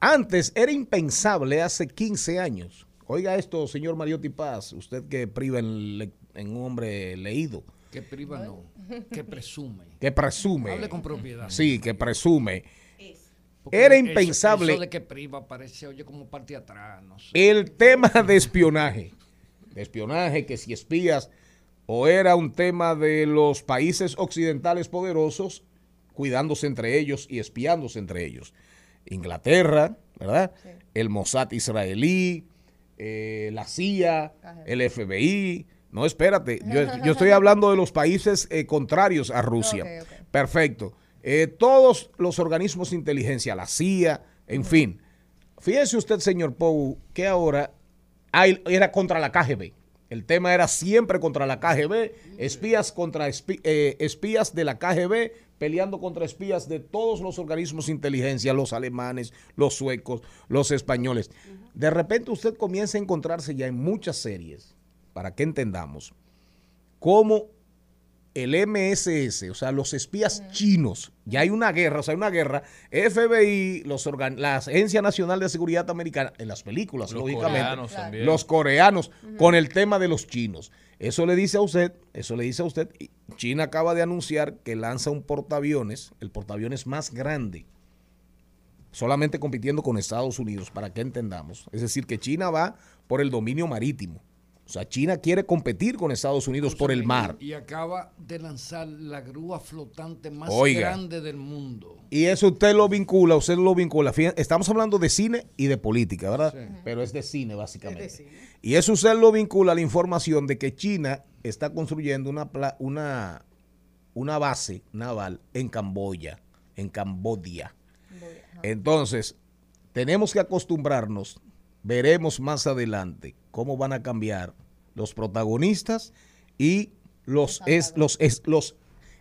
Antes era impensable, hace 15 años. Oiga esto, señor Mariotti Paz, usted que priva en, le- en un hombre leído, Que priva no, que presume. que presume. Hable con propiedad. Sí, que presume. Porque Era impensable Eso de que priva parece, oye, como parte de atrás. No sé. el tema de espionaje. De espionaje, que si espías, o era un tema de los países occidentales poderosos cuidándose entre ellos y espiándose entre ellos. Inglaterra, ¿verdad? El Mossad israelí, eh, la CIA, el FBI. No, espérate, yo, yo estoy hablando de los países eh, contrarios a Rusia. Perfecto. Eh, todos los organismos de inteligencia, la CIA, en fin. Fíjese usted, señor Pou, que ahora hay- era contra la KGB. El tema era siempre contra la KGB, espías contra eh, espías de la KGB peleando contra espías de todos los organismos de inteligencia, los alemanes, los suecos, los españoles. De repente usted comienza a encontrarse ya en muchas series, para que entendamos, cómo el MSS, o sea, los espías chinos, ya hay una guerra, o sea, hay una guerra, FBI, los organ- la Agencia Nacional de Seguridad Americana, en las películas, Los lógicamente, coreanos también. los coreanos, con el tema de los chinos. Eso le dice a usted, eso le dice a usted, China acaba de anunciar que lanza un portaaviones, el portaaviones más grande, solamente compitiendo con Estados Unidos, para que entendamos. Es decir, que China va por el dominio marítimo. O sea, China quiere competir con Estados Unidos por el mar. Y acaba de lanzar la grúa flotante más Oiga. grande del mundo. Y eso usted lo vincula, usted lo vincula. Estamos hablando de cine y de política, ¿verdad? Sí. Pero es de cine, básicamente. Y eso usted lo vincula a la información de que China está construyendo una, una, una base naval en Camboya, en Cambodia. Entonces, tenemos que acostumbrarnos, veremos más adelante cómo van a cambiar los protagonistas y los, es, los, es- los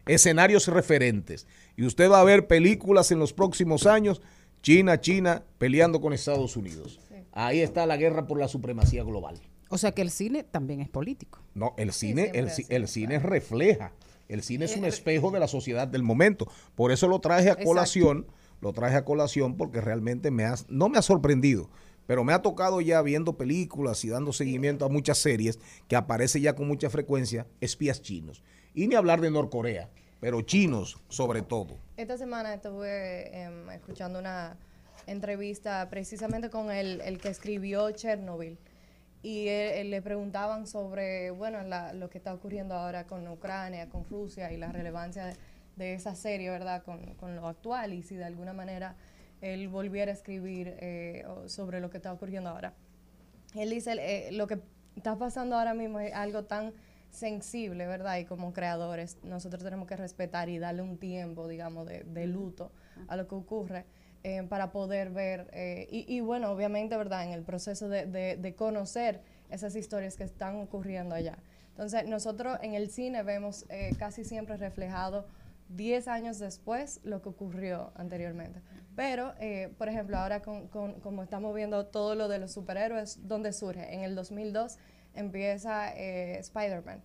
escenarios referentes. Y usted va a ver películas en los próximos años, China, China peleando con Estados Unidos. Ahí está la guerra por la supremacía global. O sea que el cine también es político. No, el cine, el, ci- el cine refleja. El cine es un espejo de la sociedad del momento. Por eso lo traje a Exacto. colación, lo traje a colación porque realmente me ha, no me ha sorprendido, pero me ha tocado ya viendo películas y dando seguimiento a muchas series que aparece ya con mucha frecuencia espías chinos. Y ni hablar de Norcorea, pero chinos sobre todo. Esta semana estuve em, escuchando una entrevista precisamente con el, el que escribió Chernobyl y él le preguntaban sobre, bueno, la- lo que está ocurriendo ahora con Ucrania, con Rusia y la relevancia de, de esa serie, ¿verdad?, con, con lo actual y si de alguna manera él volviera a escribir eh, sobre lo que está ocurriendo ahora. Él dice, eh, lo que está pasando ahora mismo es algo tan sensible, ¿verdad? Y como creadores, nosotros tenemos que respetar y darle un tiempo, digamos, de, de luto a lo que ocurre eh, para poder ver, eh, y, y bueno, obviamente, ¿verdad? En el proceso de, de- de conocer esas historias que están ocurriendo allá. Entonces, nosotros en el cine vemos eh, casi siempre reflejado 10 años después lo que ocurrió anteriormente. Pero, eh, por ejemplo, ahora con, con- como estamos viendo todo lo de los superhéroes, ¿dónde surge? En el 2002 empieza eh, Spider-Man.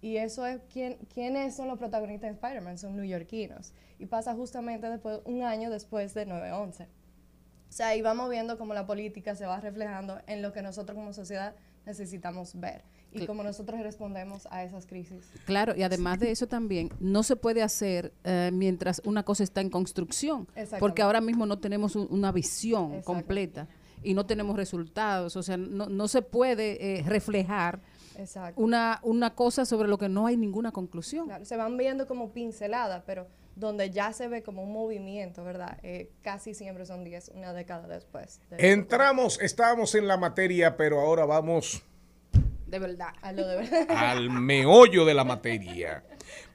Y eso es, ¿quién, ¿quiénes son los protagonistas de Spider-Man? Son neoyorquinos. Y pasa justamente después, un año después de 9-11. O sea, ahí vamos viendo cómo la política se va reflejando en lo que nosotros como sociedad necesitamos ver y cómo nosotros respondemos a esas crisis. Claro, y además de eso también, no se puede hacer eh, mientras una cosa está en construcción, porque ahora mismo no tenemos un- una visión completa y no tenemos resultados, o sea, no, no se puede eh, reflejar Exacto. una, una cosa sobre lo que no hay ninguna conclusión. Claro, se van viendo como pinceladas, pero donde ya se ve como un movimiento, ¿verdad? Eh, casi siempre son 10, una década después. de- Entramos, estábamos en la materia, pero ahora vamos De verdad. A lo de verdad. al meollo de la materia.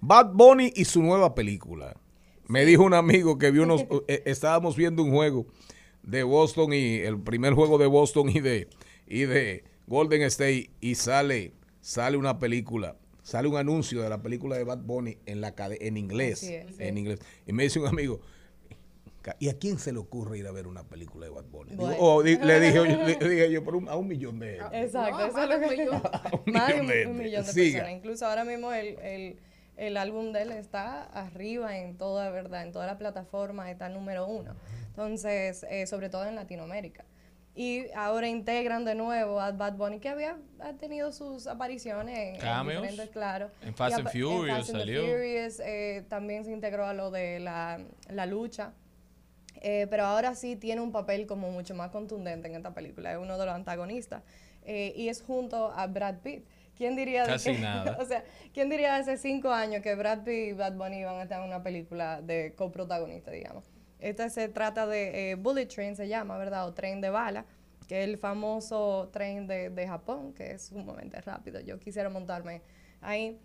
Bad Bunny y su nueva película. Me dijo un amigo que vio unos, eh, estábamos viendo un juego de Boston y el primer juego de Boston y de y de Golden State y sale sale una película, sale un anuncio de la película de Bad Bunny en la en inglés, sí. en inglés. Y me dice un amigo, ¿y a quién se le ocurre ir a ver una película de Bad Bunny? Digo, Bueno. oh, di- le dije, oye, le dije yo, por un- a un millón de euros. Exacto, No, eso es lo de un que millón. más de un, millón de Siga. personas. Incluso ahora mismo el, el, el álbum de él está arriba en toda verdad, en toda la plataforma, está número uno. Entonces, eh, sobre todo en Latinoamérica. Y ahora integran de nuevo a Bad Bunny, que había ha tenido sus apariciones en, en Cameos. diferentes, claro. En Fast and Fast salió. Furious, eh, también se integró a lo de la, la lucha. Eh, pero ahora sí tiene un papel como mucho más contundente en esta película. Es uno de los antagonistas. Eh, y es junto a Brad Pitt. ¿Quién diría de Casi que- nada. o sea, ¿quién diría hace cinco años que Brad Pitt y Bad Bunny iban a estar en una película de coprotagonista, digamos? Esta se trata de eh, Bullet Train, se llama, ¿verdad? O tren de bala, que es el famoso tren de, de Japón, que es sumamente rápido. Yo quisiera montarme ahí.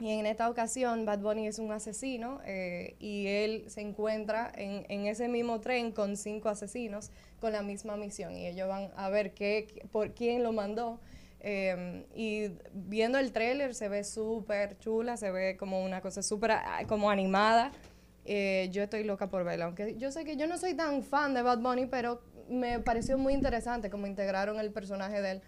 Y en esta ocasión, Bad Bunny es un asesino eh, y él se encuentra en, en ese mismo tren con cinco asesinos con la misma misión. Y ellos van a ver qué, por quién lo mandó. Eh, y viendo el tráiler se ve súper chula, se ve como una cosa súper ah, como animada. Eh, yo estoy loca por verla, aunque yo sé que yo no soy tan fan de Bad Bunny, pero me pareció muy interesante cómo integraron el personaje de él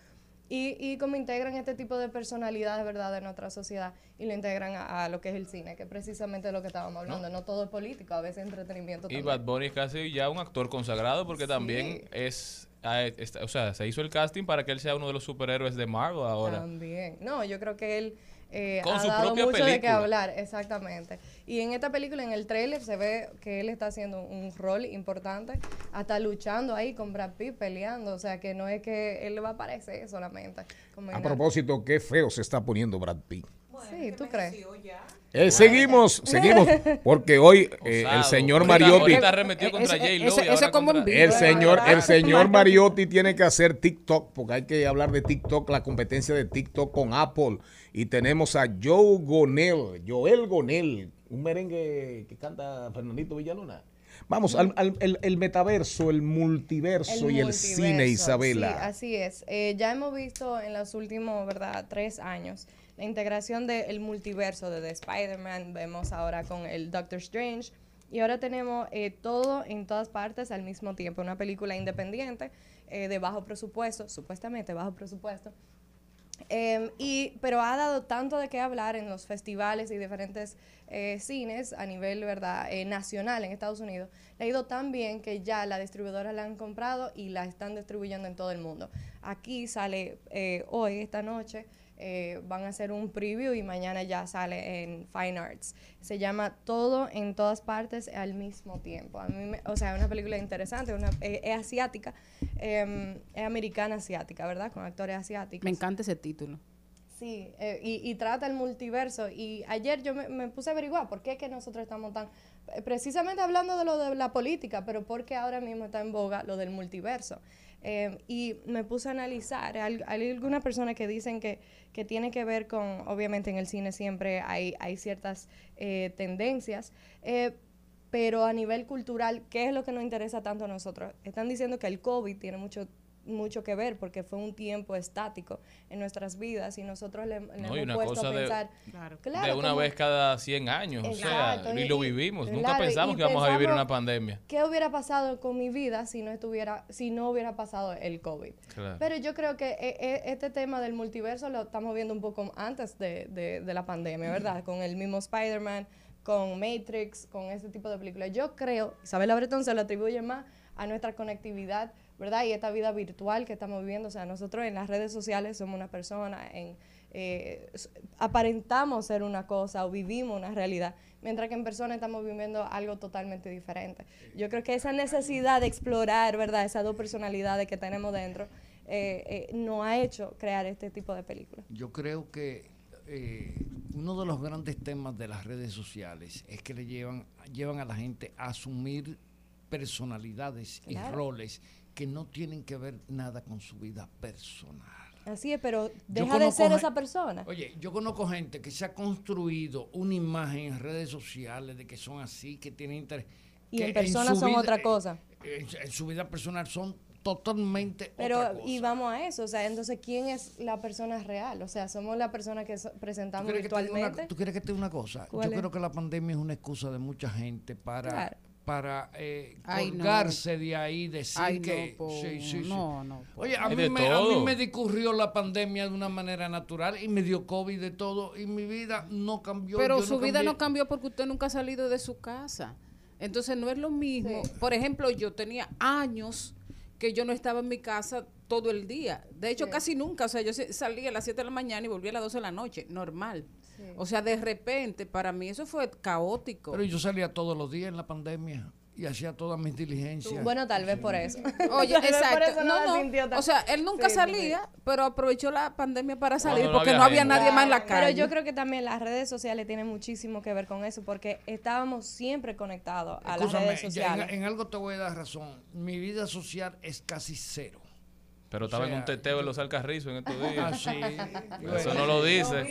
y, y cómo integran este tipo de personalidades, ¿verdad?, de nuestra sociedad y lo integran a, a lo que es el cine, que es precisamente lo que estábamos hablando. No, todo es político, a veces entretenimiento Y también. Bad Bunny es casi ya un actor consagrado porque también es, está- o sea, se hizo el casting para que él sea uno de los superhéroes de Marvel ahora. También. No, yo creo que él eh, Con ha su dado mucho de qué hablar, exactamente. Y en esta película, en el tráiler, se ve que él está haciendo un rol importante, hasta luchando ahí con Brad Pitt, peleando, o sea, que no es que él va a aparecer solamente. A propósito, qué feo se está poniendo Brad Pitt. Sí, ¿tú crees? Eh, seguimos, seguimos, porque hoy eh, el señor Mariotti, el señor, el señor Mariotti. Tiene que hacer TikTok, porque hay que hablar de TikTok, la competencia de TikTok con Apple. Y tenemos a Joe Gonel, Joel Gonel, un merengue que canta Fernandito Villalona. Vamos, al, al- el, el metaverso, el multiverso y el cine, Isabela. Sí, así es. Eh, ya hemos visto en los últimos, ¿verdad?, tres años la integración del multiverso de Spider-Man. Vemos ahora con el Doctor Strange. Y ahora tenemos eh, todo en todas partes al mismo tiempo. Una película independiente, eh, de bajo presupuesto, supuestamente bajo presupuesto. Em, y, pero ha dado tanto de qué hablar en los festivales y diferentes eh, cines a nivel verdad eh, nacional en Estados Unidos. Le ha ido tan bien que ya la distribuidora la han comprado y la están distribuyendo en todo el mundo. Aquí sale eh, hoy, esta noche, eh, van a hacer un preview y mañana ya sale en Fine Arts. Se llama Todo en todas partes al mismo tiempo. A mí me- o sea, es una película interesante, una, eh, es asiática, em, es americana asiática, ¿verdad? Con actores asiáticos. Me encanta ese título. Sí, eh, y, y trata el multiverso. Y ayer yo me, me puse a averiguar por qué es que nosotros estamos tan, eh, precisamente hablando de lo de la política, pero porque ahora mismo está en boga lo del multiverso. Eh, y me puse a analizar, hay, hay algunas personas que dicen que, que tiene que ver con, obviamente en el cine siempre hay, hay ciertas eh, tendencias, eh, pero a nivel cultural, ¿qué es lo que nos interesa tanto a nosotros? Están diciendo que el COVID tiene mucho mucho que ver porque fue un tiempo estático en nuestras vidas y nosotros le, le No, y hemos una puesto cosa a de- pensar de una como- vez cada 100 años, o sea, y, y- lo vivimos. Nunca pensamos que íbamos a vivir una pandemia. ¿Qué hubiera pasado con mi vida si no estuviera, si no hubiera pasado el COVID? Claro. Pero yo creo que eh, este tema del multiverso lo estamos viendo un poco antes de, de- de la pandemia, ¿verdad? Con el mismo Spider-Man, con Matrix, con ese tipo de películas. Yo creo, Isabela Bretón se lo atribuye más a nuestra conectividad, ¿verdad? Y esta vida virtual que estamos viviendo. O sea, nosotros en las redes sociales somos una persona, en, eh, aparentamos ser una cosa o vivimos una realidad, mientras que en persona estamos viviendo algo totalmente diferente. Yo creo que esa necesidad de explorar, ¿verdad? Esas dos personalidades que tenemos dentro, eh, eh, nos ha hecho crear este tipo de películas. Yo creo que eh, uno de los grandes temas de las redes sociales es que le llevan, llevan a la gente a asumir personalidades y roles que no tienen que ver nada con su vida personal. Así es, pero deja de ser esa persona. Oye, yo conozco gente que se ha construido una imagen en redes sociales de que son así, que tienen interés. Y en persona su son vida- otra cosa. En, en su vida personal son totalmente Pero, otra cosa. y vamos a eso, o sea, entonces, ¿quién es la persona real? O sea, somos la persona que so- ¿Tú presentamos quieres, que una, virtualmente. ¿Tú quieres que te diga una cosa? Yo creo que la pandemia es una excusa de mucha gente para, Claro. Para eh, Ay, no. colgarse de ahí, decir Ay, no, que... po, sí, sí, sí. no, no, po. Oye, a mí, me, a mí me discurrió la pandemia de una manera natural y me dio COVID de todo y mi vida no cambió. Pero yo su vida no cambió porque usted nunca ha salido de su casa. Entonces no es lo mismo. Por ejemplo, yo tenía años que yo no estaba en mi casa todo el día. De hecho, casi nunca. O sea, yo salía a las 7 de la mañana y volvía a las 12 de la noche. Normal. O sea, de repente, para mí eso fue caótico. Pero yo salía todos los días en la pandemia y hacía todas mis diligencias. Bueno, tal vez por eso. Oye, exacto. eso No, no. O sea, él nunca Sí, sí, salía, pero aprovechó la pandemia para salir no porque había no había gente. nadie más en la Pero calle. yo creo que también las redes sociales tienen muchísimo que ver con eso, porque estábamos siempre conectados a las redes sociales. en, en algo te voy a dar razón. Mi vida social es casi cero. Pero estaba O en un teteo en los Alcarrizos en estos días. Ah, sí. Eso no lo dice.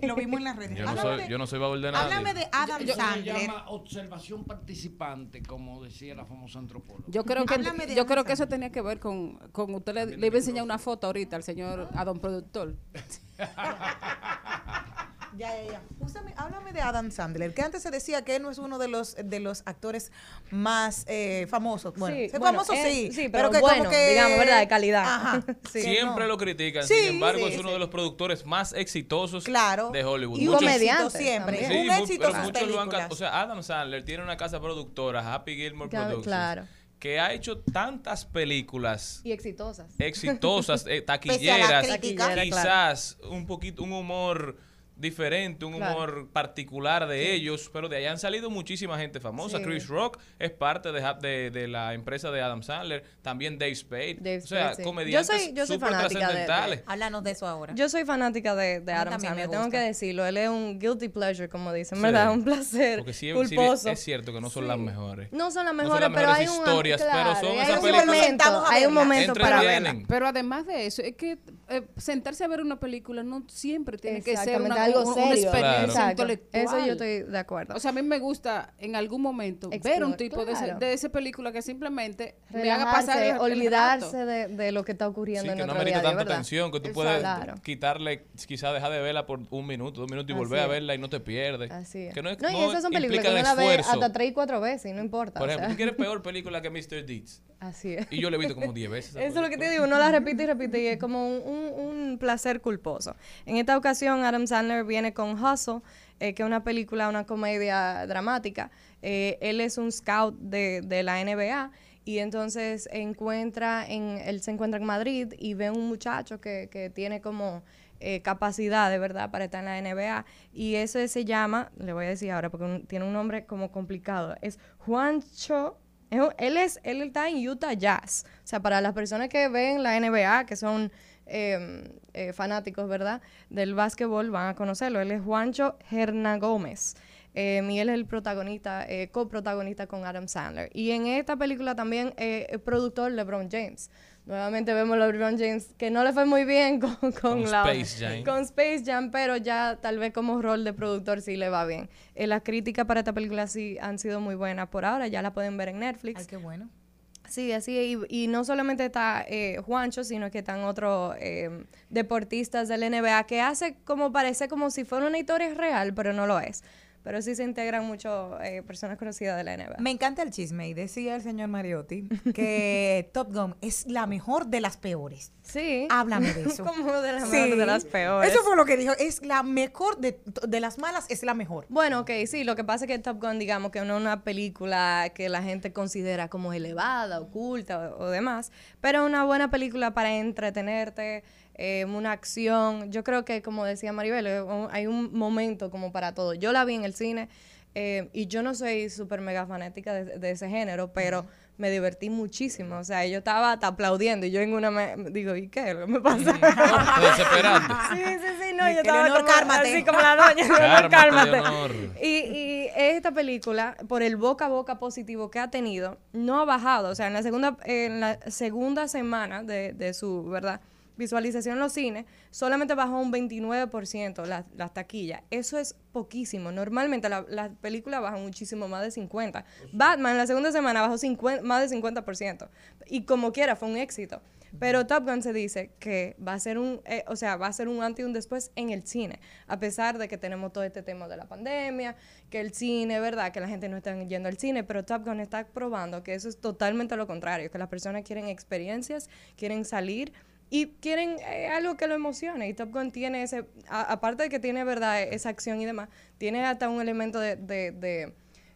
Sí. Lo vimos en las redes. Yo no Háblame soy, yo no soy babel de nadie. Háblame de Adam se Sandler. llama observación participante, como decía la famosa antropóloga. Yo creo que yo creo que eso tenía que ver con, con usted le, le iba a enseñar una foto ahorita al señor a don productor. Ya, ya, ya. Úsame- háblame de Adam Sandler, que antes se decía que él no es uno de los de los actores más eh, famosos. Bueno, Sí, es bueno, famoso sí, sí, pero, pero que como bueno, que digamos, ¿verdad? De calidad. Ajá. Sí. Siempre no. lo critican, Sí, sin embargo sí, es uno sí. de los productores más exitosos Claro. de Hollywood. Y un Muchos- éxito siempre. Sí, un éxito pero muchos lo han. O sea, Adam Sandler tiene una casa productora, Happy Gilmore Claro, Productions, claro. que ha hecho tantas películas Y exitosas. exitosas, eh, Pese a la taquilleras, crítica. Quizás un poquito, un humor diferente, un Claro. humor particular de ellos, pero de ahí han salido muchísima gente famosa. Sí. Chris Rock es parte de, de, de la empresa de Adam Sandler, también Dave Spade, Dave o sea, sí. comediantes Yo soy- yo soy súper fanática de-. Háblanos de eso ahora. Yo soy fanática de, Adam Sandler, tengo que decirlo. Él es un guilty pleasure, como dicen, Sí. ¿verdad? Un placer Porque sí, sí bien- culposo. es cierto que no son las mejores. No son las No son mejores, las pero hay un historias, pero claro, son y hay esas un películas- momento, hay un momento para verla. Pero además de eso, es que eh, sentarse a ver una película no siempre tiene que ser una, Exactamente, algo un- una serio. experiencia Exacto. intelectual. Eso yo estoy de acuerdo. O sea, a mí me gusta en algún momento ver un tipo de, claro. de esa película que simplemente me haga Relajarse, pasar el, olvidarse de, de lo que está ocurriendo Sí, en que no nuestro amerita día a día, tanta ¿verdad? tensión, que tú Exacto. puedes Claro. quitarle, quizás dejar de verla por un minuto, dos minutos y Así volver a verla y no te pierdes. Así es. Que no, es- No, y no esas son películas que uno la ve hasta tres y cuatro veces y no importa. Por o ejemplo, sea. ¿tú quieres peor película que Mr. Deeds? Así es. Y yo la he visto como 10 veces. Eso es lo que te digo, uno la repite y repite y es como un, un- un placer culposo. En esta ocasión, Adam Sandler viene con Hustle, eh, que es una película, una comedia dramática. Eh, él es un scout de, la NBA y entonces encuentra en, él se encuentra en Madrid y ve un muchacho que, tiene como eh, capacidad de verdad para estar en la NBA y ese se llama, le voy a decir ahora porque tiene un nombre como complicado, es Juancho Él, es, él está en Utah Jazz. O sea, para las personas que ven la NBA, que son eh, eh, fanáticos, ¿verdad? Del básquetbol, van a conocerlo. Él es Juancho Hernán Gómez. Eh, y él es el protagonista, eh, coprotagonista con Adam Sandler. Y en esta película también eh, es productor LeBron James. Nuevamente vemos a LeBron James que no le fue muy bien con, con, Con la, Space Jam. con Space Jam, pero ya tal vez como rol de productor sí le va bien. Eh, las críticas para esta película sí han sido muy buenas por ahora, ya la pueden ver en Netflix. Ay, qué bueno. Sí, así, y, no solamente está eh, Juancho, sino que están otros eh, deportistas del NBA que hace como parece como si fuera una historia real, pero no lo es. Pero sí se integran mucho eh, personas conocidas de la NBA. Me encanta el chisme y decía el señor Mariotti que Top Gun es la mejor de las peores. Sí. Háblame de eso. Como de la mejor de las peores. Eso fue lo que dijo. Es la mejor de, de las malas, es la mejor. Bueno, ok, sí, lo que pasa es que Top Gun, digamos que no es una película que la gente considera como elevada, oculta o, o demás, pero una buena película para entretenerte, eh, una acción. Yo creo que, como decía Maribel, eh, hay un momento como para todo. Yo la vi en el cine eh, y yo no soy súper mega fanática de, de ese género, pero me divertí muchísimo. O sea, yo estaba hasta aplaudiendo y yo en una me digo, ¿y qué? ¿Qué me pasa? Te desesperaste. Sí, sí, sí, no, yo estaba Leonor, como, cálmate. así como la doña, Leonor, Cálmate, cálmate. Leonor. Y, y esta película, por el boca a boca positivo que ha tenido, no ha bajado. O sea, en la segunda, en la segunda semana de, de su, ¿verdad? Visualización en los cines, solamente bajó un 29% las las taquillas. Eso es poquísimo. Normalmente la- las películas bajan muchísimo más de 50. Batman la segunda semana bajó 50 más de 50%. Y como quiera, fue un éxito. Pero Top Gun se dice que va a ser un, eh, o sea, va a ser un antes y un después en el cine, a pesar de que tenemos todo este tema de la pandemia, que el cine, verdad, que la gente no está yendo al cine, pero Top Gun está probando que eso es totalmente lo contrario, que las personas quieren experiencias, quieren salir y quieren eh, algo que lo emocione. Y Top Gun tiene ese, a- aparte de que tiene, verdad, esa acción y demás, tiene hasta un elemento de, de- de,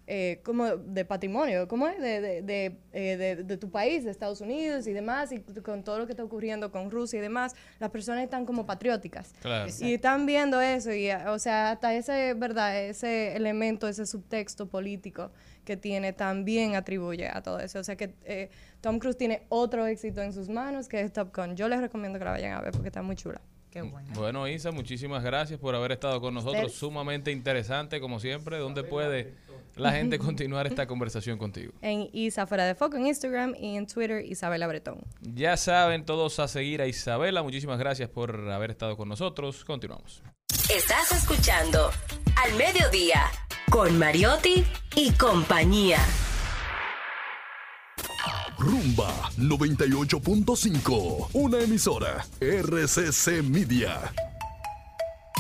eh, como de patrimonio, ¿cómo es? De, de, de, eh, de- de tu país, de Estados Unidos y demás, y con todo lo que está ocurriendo con Rusia y demás, las personas están como patrióticas. Claro. Y están viendo eso, y eh, o sea, hasta ese, ¿verdad? Ese elemento, ese subtexto político que tiene también atribuye a todo eso. O sea que eh, Tom Cruise tiene otro éxito en sus manos que es Top Gun. Yo les recomiendo que la vayan a ver porque está muy chula. Qué bueno. Bueno, Isa, muchísimas gracias por haber estado con nosotros. Ustedes. Sumamente interesante, como siempre. ¿Dónde puede la gente continuar esta conversación contigo? En Isa Fuera de Foco en Instagram y en Twitter Isabela Bretón. Ya saben todos a seguir a Isabela. Muchísimas gracias por haber estado con nosotros. Continuamos. Estás escuchando Al Mediodía con Mariotti y compañía. Rumba 98.5. Una emisora. RCC Media.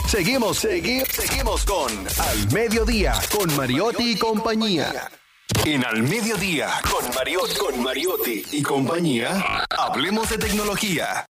Seguimos, seguimos, seguimos con Al Mediodía, con Mariotti y compañía. En Al Mediodía, con Mariotti, con Mariotti y compañía, hablemos de tecnología.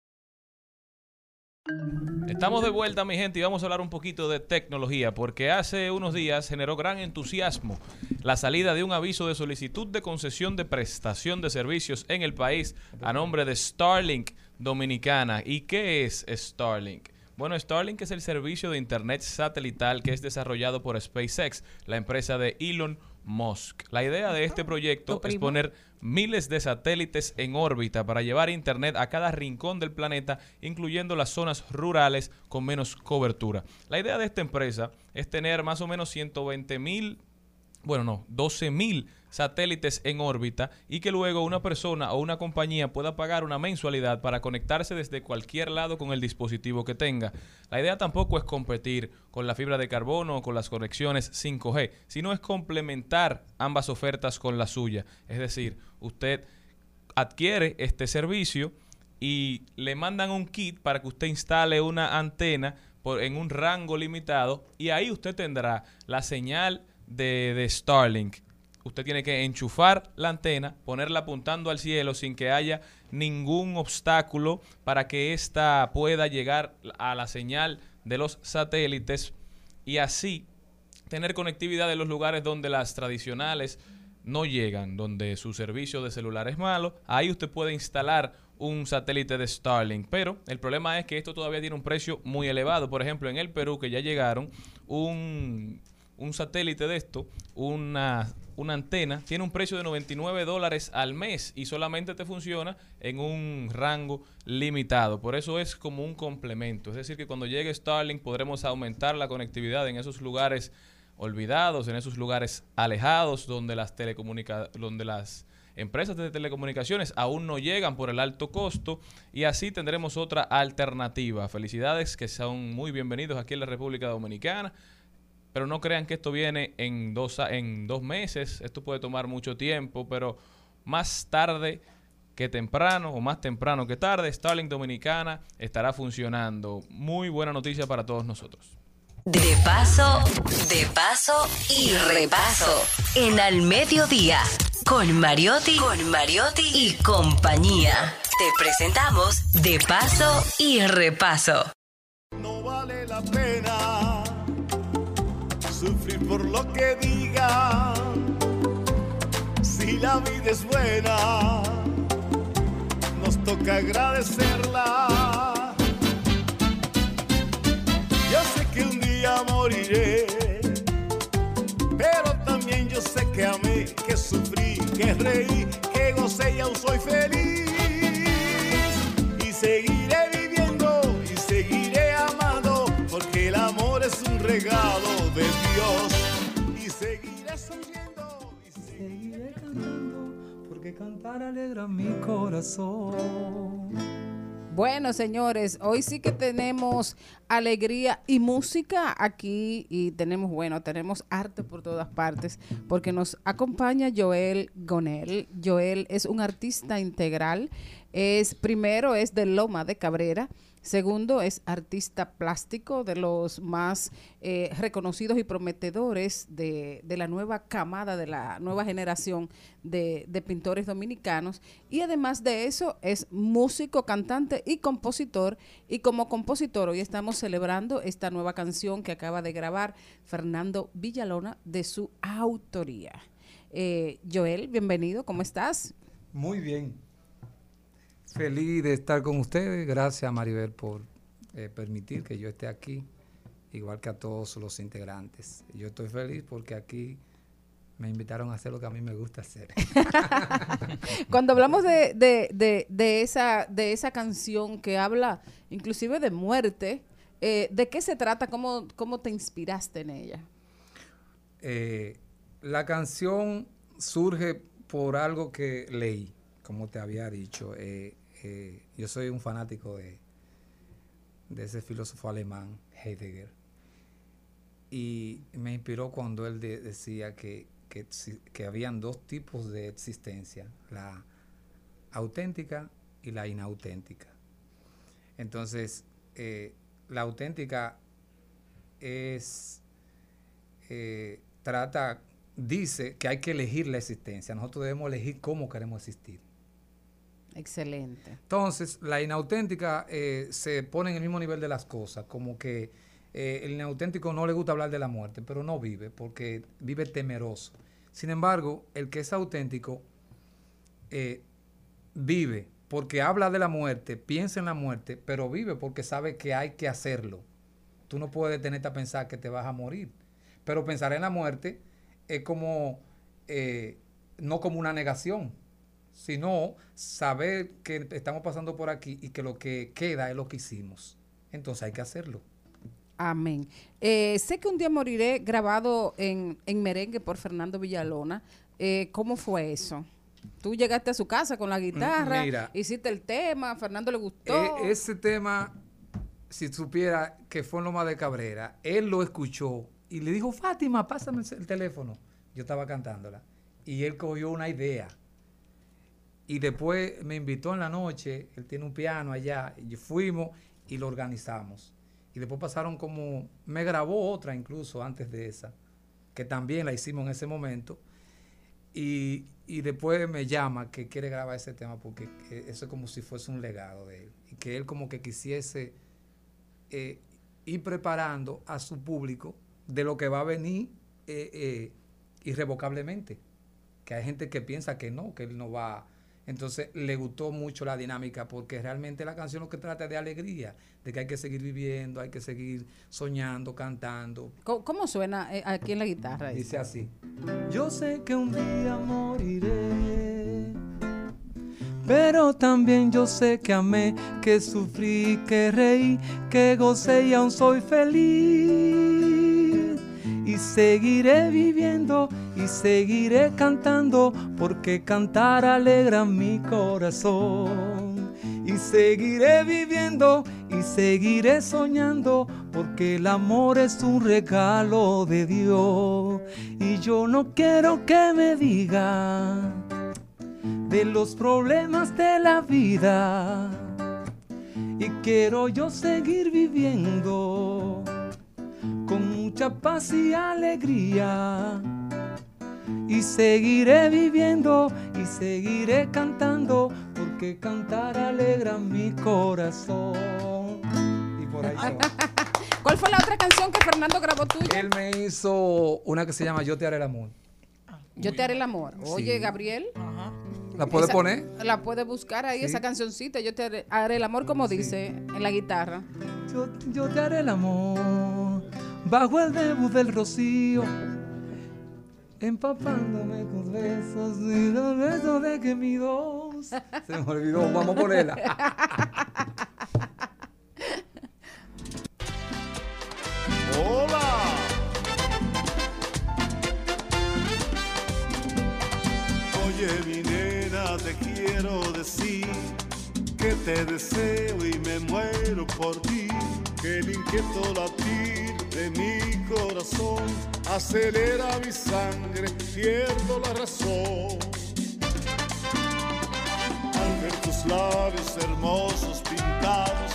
Estamos de vuelta, mi gente, y vamos a hablar un poquito de tecnología, porque hace unos días generó gran entusiasmo la salida de un aviso de solicitud de concesión de prestación de servicios en el país a nombre de Starlink Dominicana. ¿Y qué es Starlink? Bueno, Starlink es el servicio de Internet satelital que es desarrollado por SpaceX, la empresa de Elon Musk. La idea de este proyecto es poner miles de satélites en órbita para llevar Internet a cada rincón del planeta, incluyendo las zonas rurales con menos cobertura. La idea de esta empresa es tener más o menos 120 mil bueno, no, 12 mil satélites en órbita y que luego una persona o una compañía pueda pagar una mensualidad para conectarse desde cualquier lado con el dispositivo que tenga. La idea tampoco es competir con la fibra de carbono o con las conexiones 5G, sino es complementar ambas ofertas con la suya. Es decir, usted adquiere este servicio y le mandan un kit para que usted instale una antena por, en un rango limitado y ahí usted tendrá la señal de, de Starlink. Usted tiene que enchufar la antena, ponerla apuntando al cielo sin que haya ningún obstáculo para que ésta pueda llegar a la señal de los satélites y así tener conectividad en los lugares donde las tradicionales no llegan, donde su servicio de celular es malo, ahí usted puede instalar un satélite de Starlink. Pero el problema es que esto todavía tiene un precio muy elevado. Por ejemplo, en el Perú, que ya llegaron, un, un satélite de esto, una, una antena, tiene un precio de 99 dólares al mes y solamente te funciona en un rango limitado. Por eso es como un complemento. Es decir, que cuando llegue Starlink podremos aumentar la conectividad en esos lugares olvidados, en esos lugares alejados donde las donde las empresas de telecomunicaciones aún no llegan por el alto costo y así tendremos otra alternativa. Felicidades que son muy bienvenidos aquí en la República Dominicana. Pero no crean que esto viene en dos, en dos meses, esto puede tomar mucho tiempo, pero más tarde que temprano o más temprano que tarde, Starlink Dominicana estará funcionando. Muy buena noticia para todos nosotros. De paso, de paso y repaso. En Al Mediodía, con Mariotti, con Mariotti y compañía. Te presentamos De paso y repaso. No vale la pena por lo que diga. Si la vida es buena, nos toca agradecerla. Yo sé que un día moriré, pero también yo sé que amé, que sufrí, que reí, que gocé y aún soy feliz. Cantar alegra mi corazón. Bueno, señores, hoy sí que tenemos alegría y música aquí y tenemos, bueno, tenemos arte por todas partes porque nos acompaña Joel Gonel. Joel es un artista integral. Es primero es de Loma de Cabrera. Segundo, es artista plástico de los más eh, reconocidos y prometedores de, de la nueva camada, de la nueva generación de, de pintores dominicanos. Y además de eso, es músico, cantante y compositor. Y como compositor, hoy estamos celebrando esta nueva canción que acaba de grabar Fernando Villalona de su autoría. Eh, Joel, bienvenido, ¿cómo estás? Muy bien. Feliz de estar con ustedes. Gracias, Maribel, por eh, permitir que yo esté aquí, igual que a todos los integrantes. Yo estoy feliz porque aquí me invitaron a hacer lo que a mí me gusta hacer. Cuando hablamos de, de- de- de esa, de esa canción que habla inclusive de muerte, eh, ¿de qué se trata? ¿Cómo, ¿Cómo te inspiraste en ella? Eh, la canción surge por algo que leí, como te había dicho. Eh, yo soy un fanático de, ese filósofo alemán, Heidegger. Y me inspiró cuando él de- decía que, que habían dos tipos de existencia, la auténtica y la inauténtica. Entonces, eh, la auténtica es eh, trata, dice que hay que elegir la existencia. Nosotros debemos elegir cómo queremos existir. Excelente. Entonces, la inauténtica eh, se pone en el mismo nivel de las cosas, como que eh, el inauténtico no le gusta hablar de la muerte, pero no vive, porque vive temeroso. Sin embargo, el que es auténtico eh, vive, porque habla de la muerte, piensa en la muerte, pero vive porque sabe que hay que hacerlo. Tú no puedes detenerte a pensar que te vas a morir, pero pensar en la muerte es como, eh, no como una negación, sino saber que estamos pasando por aquí y que lo que queda es lo que hicimos. Entonces hay que hacerlo. Amén. Eh, sé que un día moriré grabado en, en merengue por Fernando Villalona. Eh, ¿Cómo fue eso? Tú llegaste a su casa con la guitarra, mira. hiciste el tema, a Fernando le gustó. Eh, ese tema, si supiera que fue en Loma de Cabrera, él lo escuchó y le dijo, Fátima, pásame el teléfono. Yo estaba cantándola. Y él cogió una idea. Y después me invitó en la noche, él tiene un piano allá, y fuimos y lo organizamos. Y después pasaron como, me grabó otra incluso antes de esa, que también la hicimos en ese momento. Y, y después me llama que quiere grabar ese tema porque que eso es como si fuese un legado de él. Y que él como que quisiese eh, ir preparando a su público de lo que va a venir eh, eh, irrevocablemente. Que hay gente que piensa que no, que él no va. Entonces le gustó mucho la dinámica porque realmente la canción lo que trata es de alegría, de que hay que seguir viviendo, hay que seguir soñando, cantando. ¿Cómo, cómo suena eh, aquí en la guitarra? Dice así. Yo sé que un día moriré, pero también yo sé que amé, que sufrí, que reí, que gocé y aún soy feliz. Y seguiré viviendo seguiré cantando, porque cantar alegra mi corazón. Y seguiré viviendo y seguiré soñando, porque el amor es un regalo de Dios. Y yo no quiero que me digan de los problemas de la vida. Y quiero yo seguir viviendo con mucha paz y alegría. Y seguiré viviendo y seguiré cantando, porque cantar alegra mi corazón. Y por ahí se va. ¿Cuál fue la otra canción que Fernando grabó tuya? Él me hizo una que se llama Yo te haré el amor. Yo te haré el amor. Oye, Sí. Gabriel. ¿La puede esa- poner? La puede buscar ahí, Sí. esa cancioncita. Yo te haré, haré el amor, como dice en la guitarra. Yo, yo te haré el amor bajo el debut del rocío, empapándome con besos y los besos de que mi dos. Se me olvidó, vamos a ponerla. ¡Hola! Oye, mi nena, te quiero decir que te deseo y me muero por ti. Que el inquieto latir de mi corazón acelera mi sangre, pierdo la razón. Al ver tus labios hermosos pintados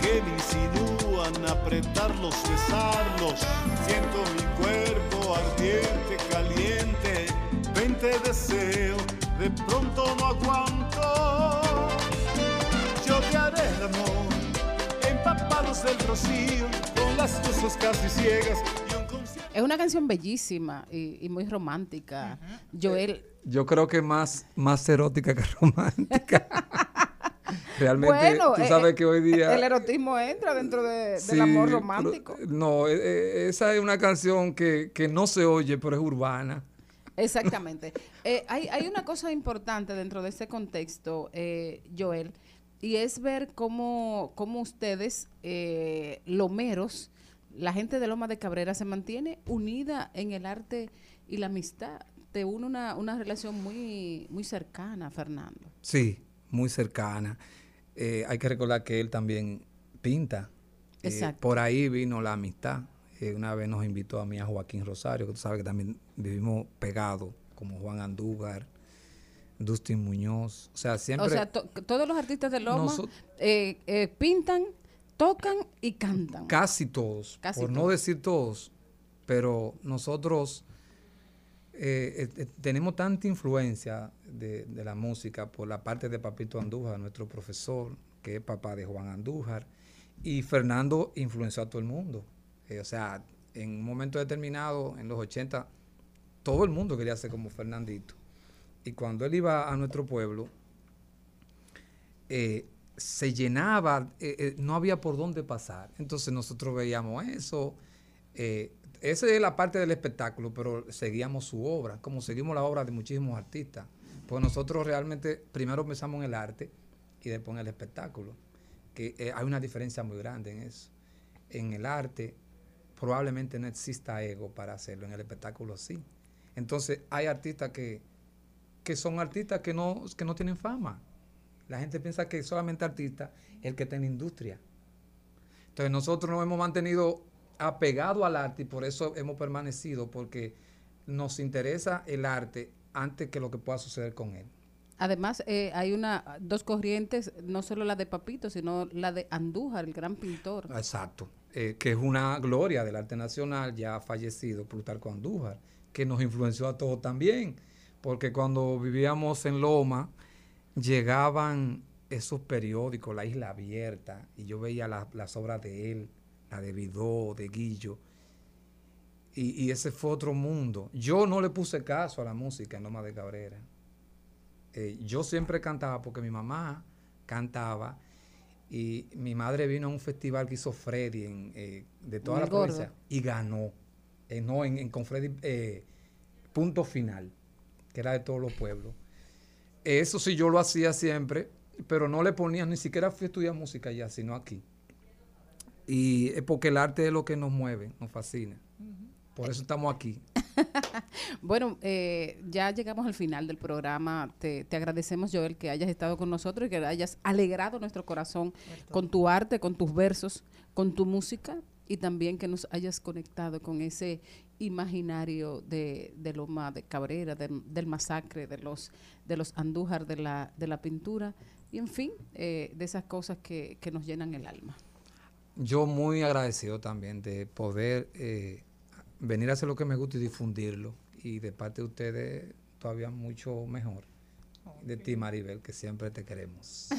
que me insinúan apretarlos, besarlos, siento mi cuerpo ardiente, caliente, ven te deseo, de pronto no aguanto. Yo te haré el amor, del rocío, con las luces casi ciegas. Es una canción bellísima y, y muy romántica. Joel, Yo creo que más, más erótica que romántica. Realmente, bueno, tú eh, sabes eh, que hoy día... el erotismo entra dentro de- Sí, del amor pero- romántico. no, eh, eh, esa es una canción que, que no se oye, pero es urbana. Exactamente. Eh, hay, hay una cosa importante dentro de ese contexto, eh, Joel, y es ver cómo, cómo ustedes, eh, lomeros, la gente de Loma de Cabrera se mantiene unida en el arte y la amistad. Te une una, una relación muy, muy cercana, Fernando. Sí, muy cercana. Eh, hay que recordar que él también pinta. Eh, Exacto. por ahí vino la amistad. Eh, una vez nos invitó a mí a Joaquín Rosario, que tú sabes que también vivimos pegados, como Juan Andújar, Dustin Muñoz. O sea, siempre... O sea, to- todos los artistas de Loma eh, eh, pintan, tocan y cantan. Casi todos, Casi por no decir todos, pero nosotros eh, tenemos tanta influencia de, de la música por la parte de Papito Andújar, nuestro profesor, que es papá de Juan Andújar, y Fernando influenció a todo el mundo. O sea, en un momento determinado, en los 80, todo el mundo quería ser como Fernandito. Y cuando él iba a nuestro pueblo, eh, se llenaba, eh, eh, no había por dónde pasar. Entonces nosotros veíamos eso. esa es la parte del espectáculo, pero seguíamos su obra, como seguimos la obra de muchísimos artistas. Pues nosotros realmente primero pensamos en el arte y después en el espectáculo. Que hay una diferencia muy grande en eso. En el arte probablemente no exista ego para hacerlo, en el espectáculo sí. Entonces hay artistas que, que son artistas que no, que no tienen fama. La gente piensa que solamente artista es el que está en la industria. Entonces nosotros nos hemos mantenido apegados al arte y por eso hemos permanecido, porque nos interesa el arte antes que lo que pueda suceder con él. Además, eh, hay una dos corrientes, no solo la de Papito, sino la de Andújar, el gran pintor. Exacto. Eh, que es una gloria del arte nacional, ya fallecido Plutarco Andújar, que nos influenció a todos también, porque cuando vivíamos en Loma, llegaban esos periódicos, La Isla Abierta, y yo veía la- las obras de él, la de Vidó, de Guillo, y, y ese fue otro mundo. Yo no le puse caso a la música en Loma de Cabrera. Eh, yo siempre cantaba porque mi mamá cantaba y mi madre vino a un festival que hizo Freddy en, eh, de toda la Gordo. provincia y ganó. Eh, no, en, en- con Freddy, punto final, que era de todos los pueblos. Eso sí yo lo hacía siempre, pero no le ponía, ni siquiera fui a estudiar música allá, sino aquí. Y es porque el arte es lo que nos mueve, nos fascina. Por eso estamos aquí. Bueno, eh, ya llegamos al final del programa. Te, te agradecemos, Joel, que hayas estado con nosotros y que hayas alegrado nuestro corazón con tu arte, con tus versos, con tu música y también que nos hayas conectado con ese imaginario de, de Loma de Cabrera, de- del masacre, de los, de los Andújar, de la, de la pintura y, en fin, eh, de esas cosas que, que nos llenan el alma. Yo muy agradecido también de poder eh, venir a hacer lo que me gusta y difundirlo. Y de parte de ustedes, todavía mucho mejor. De ti, Maribel, que siempre te queremos.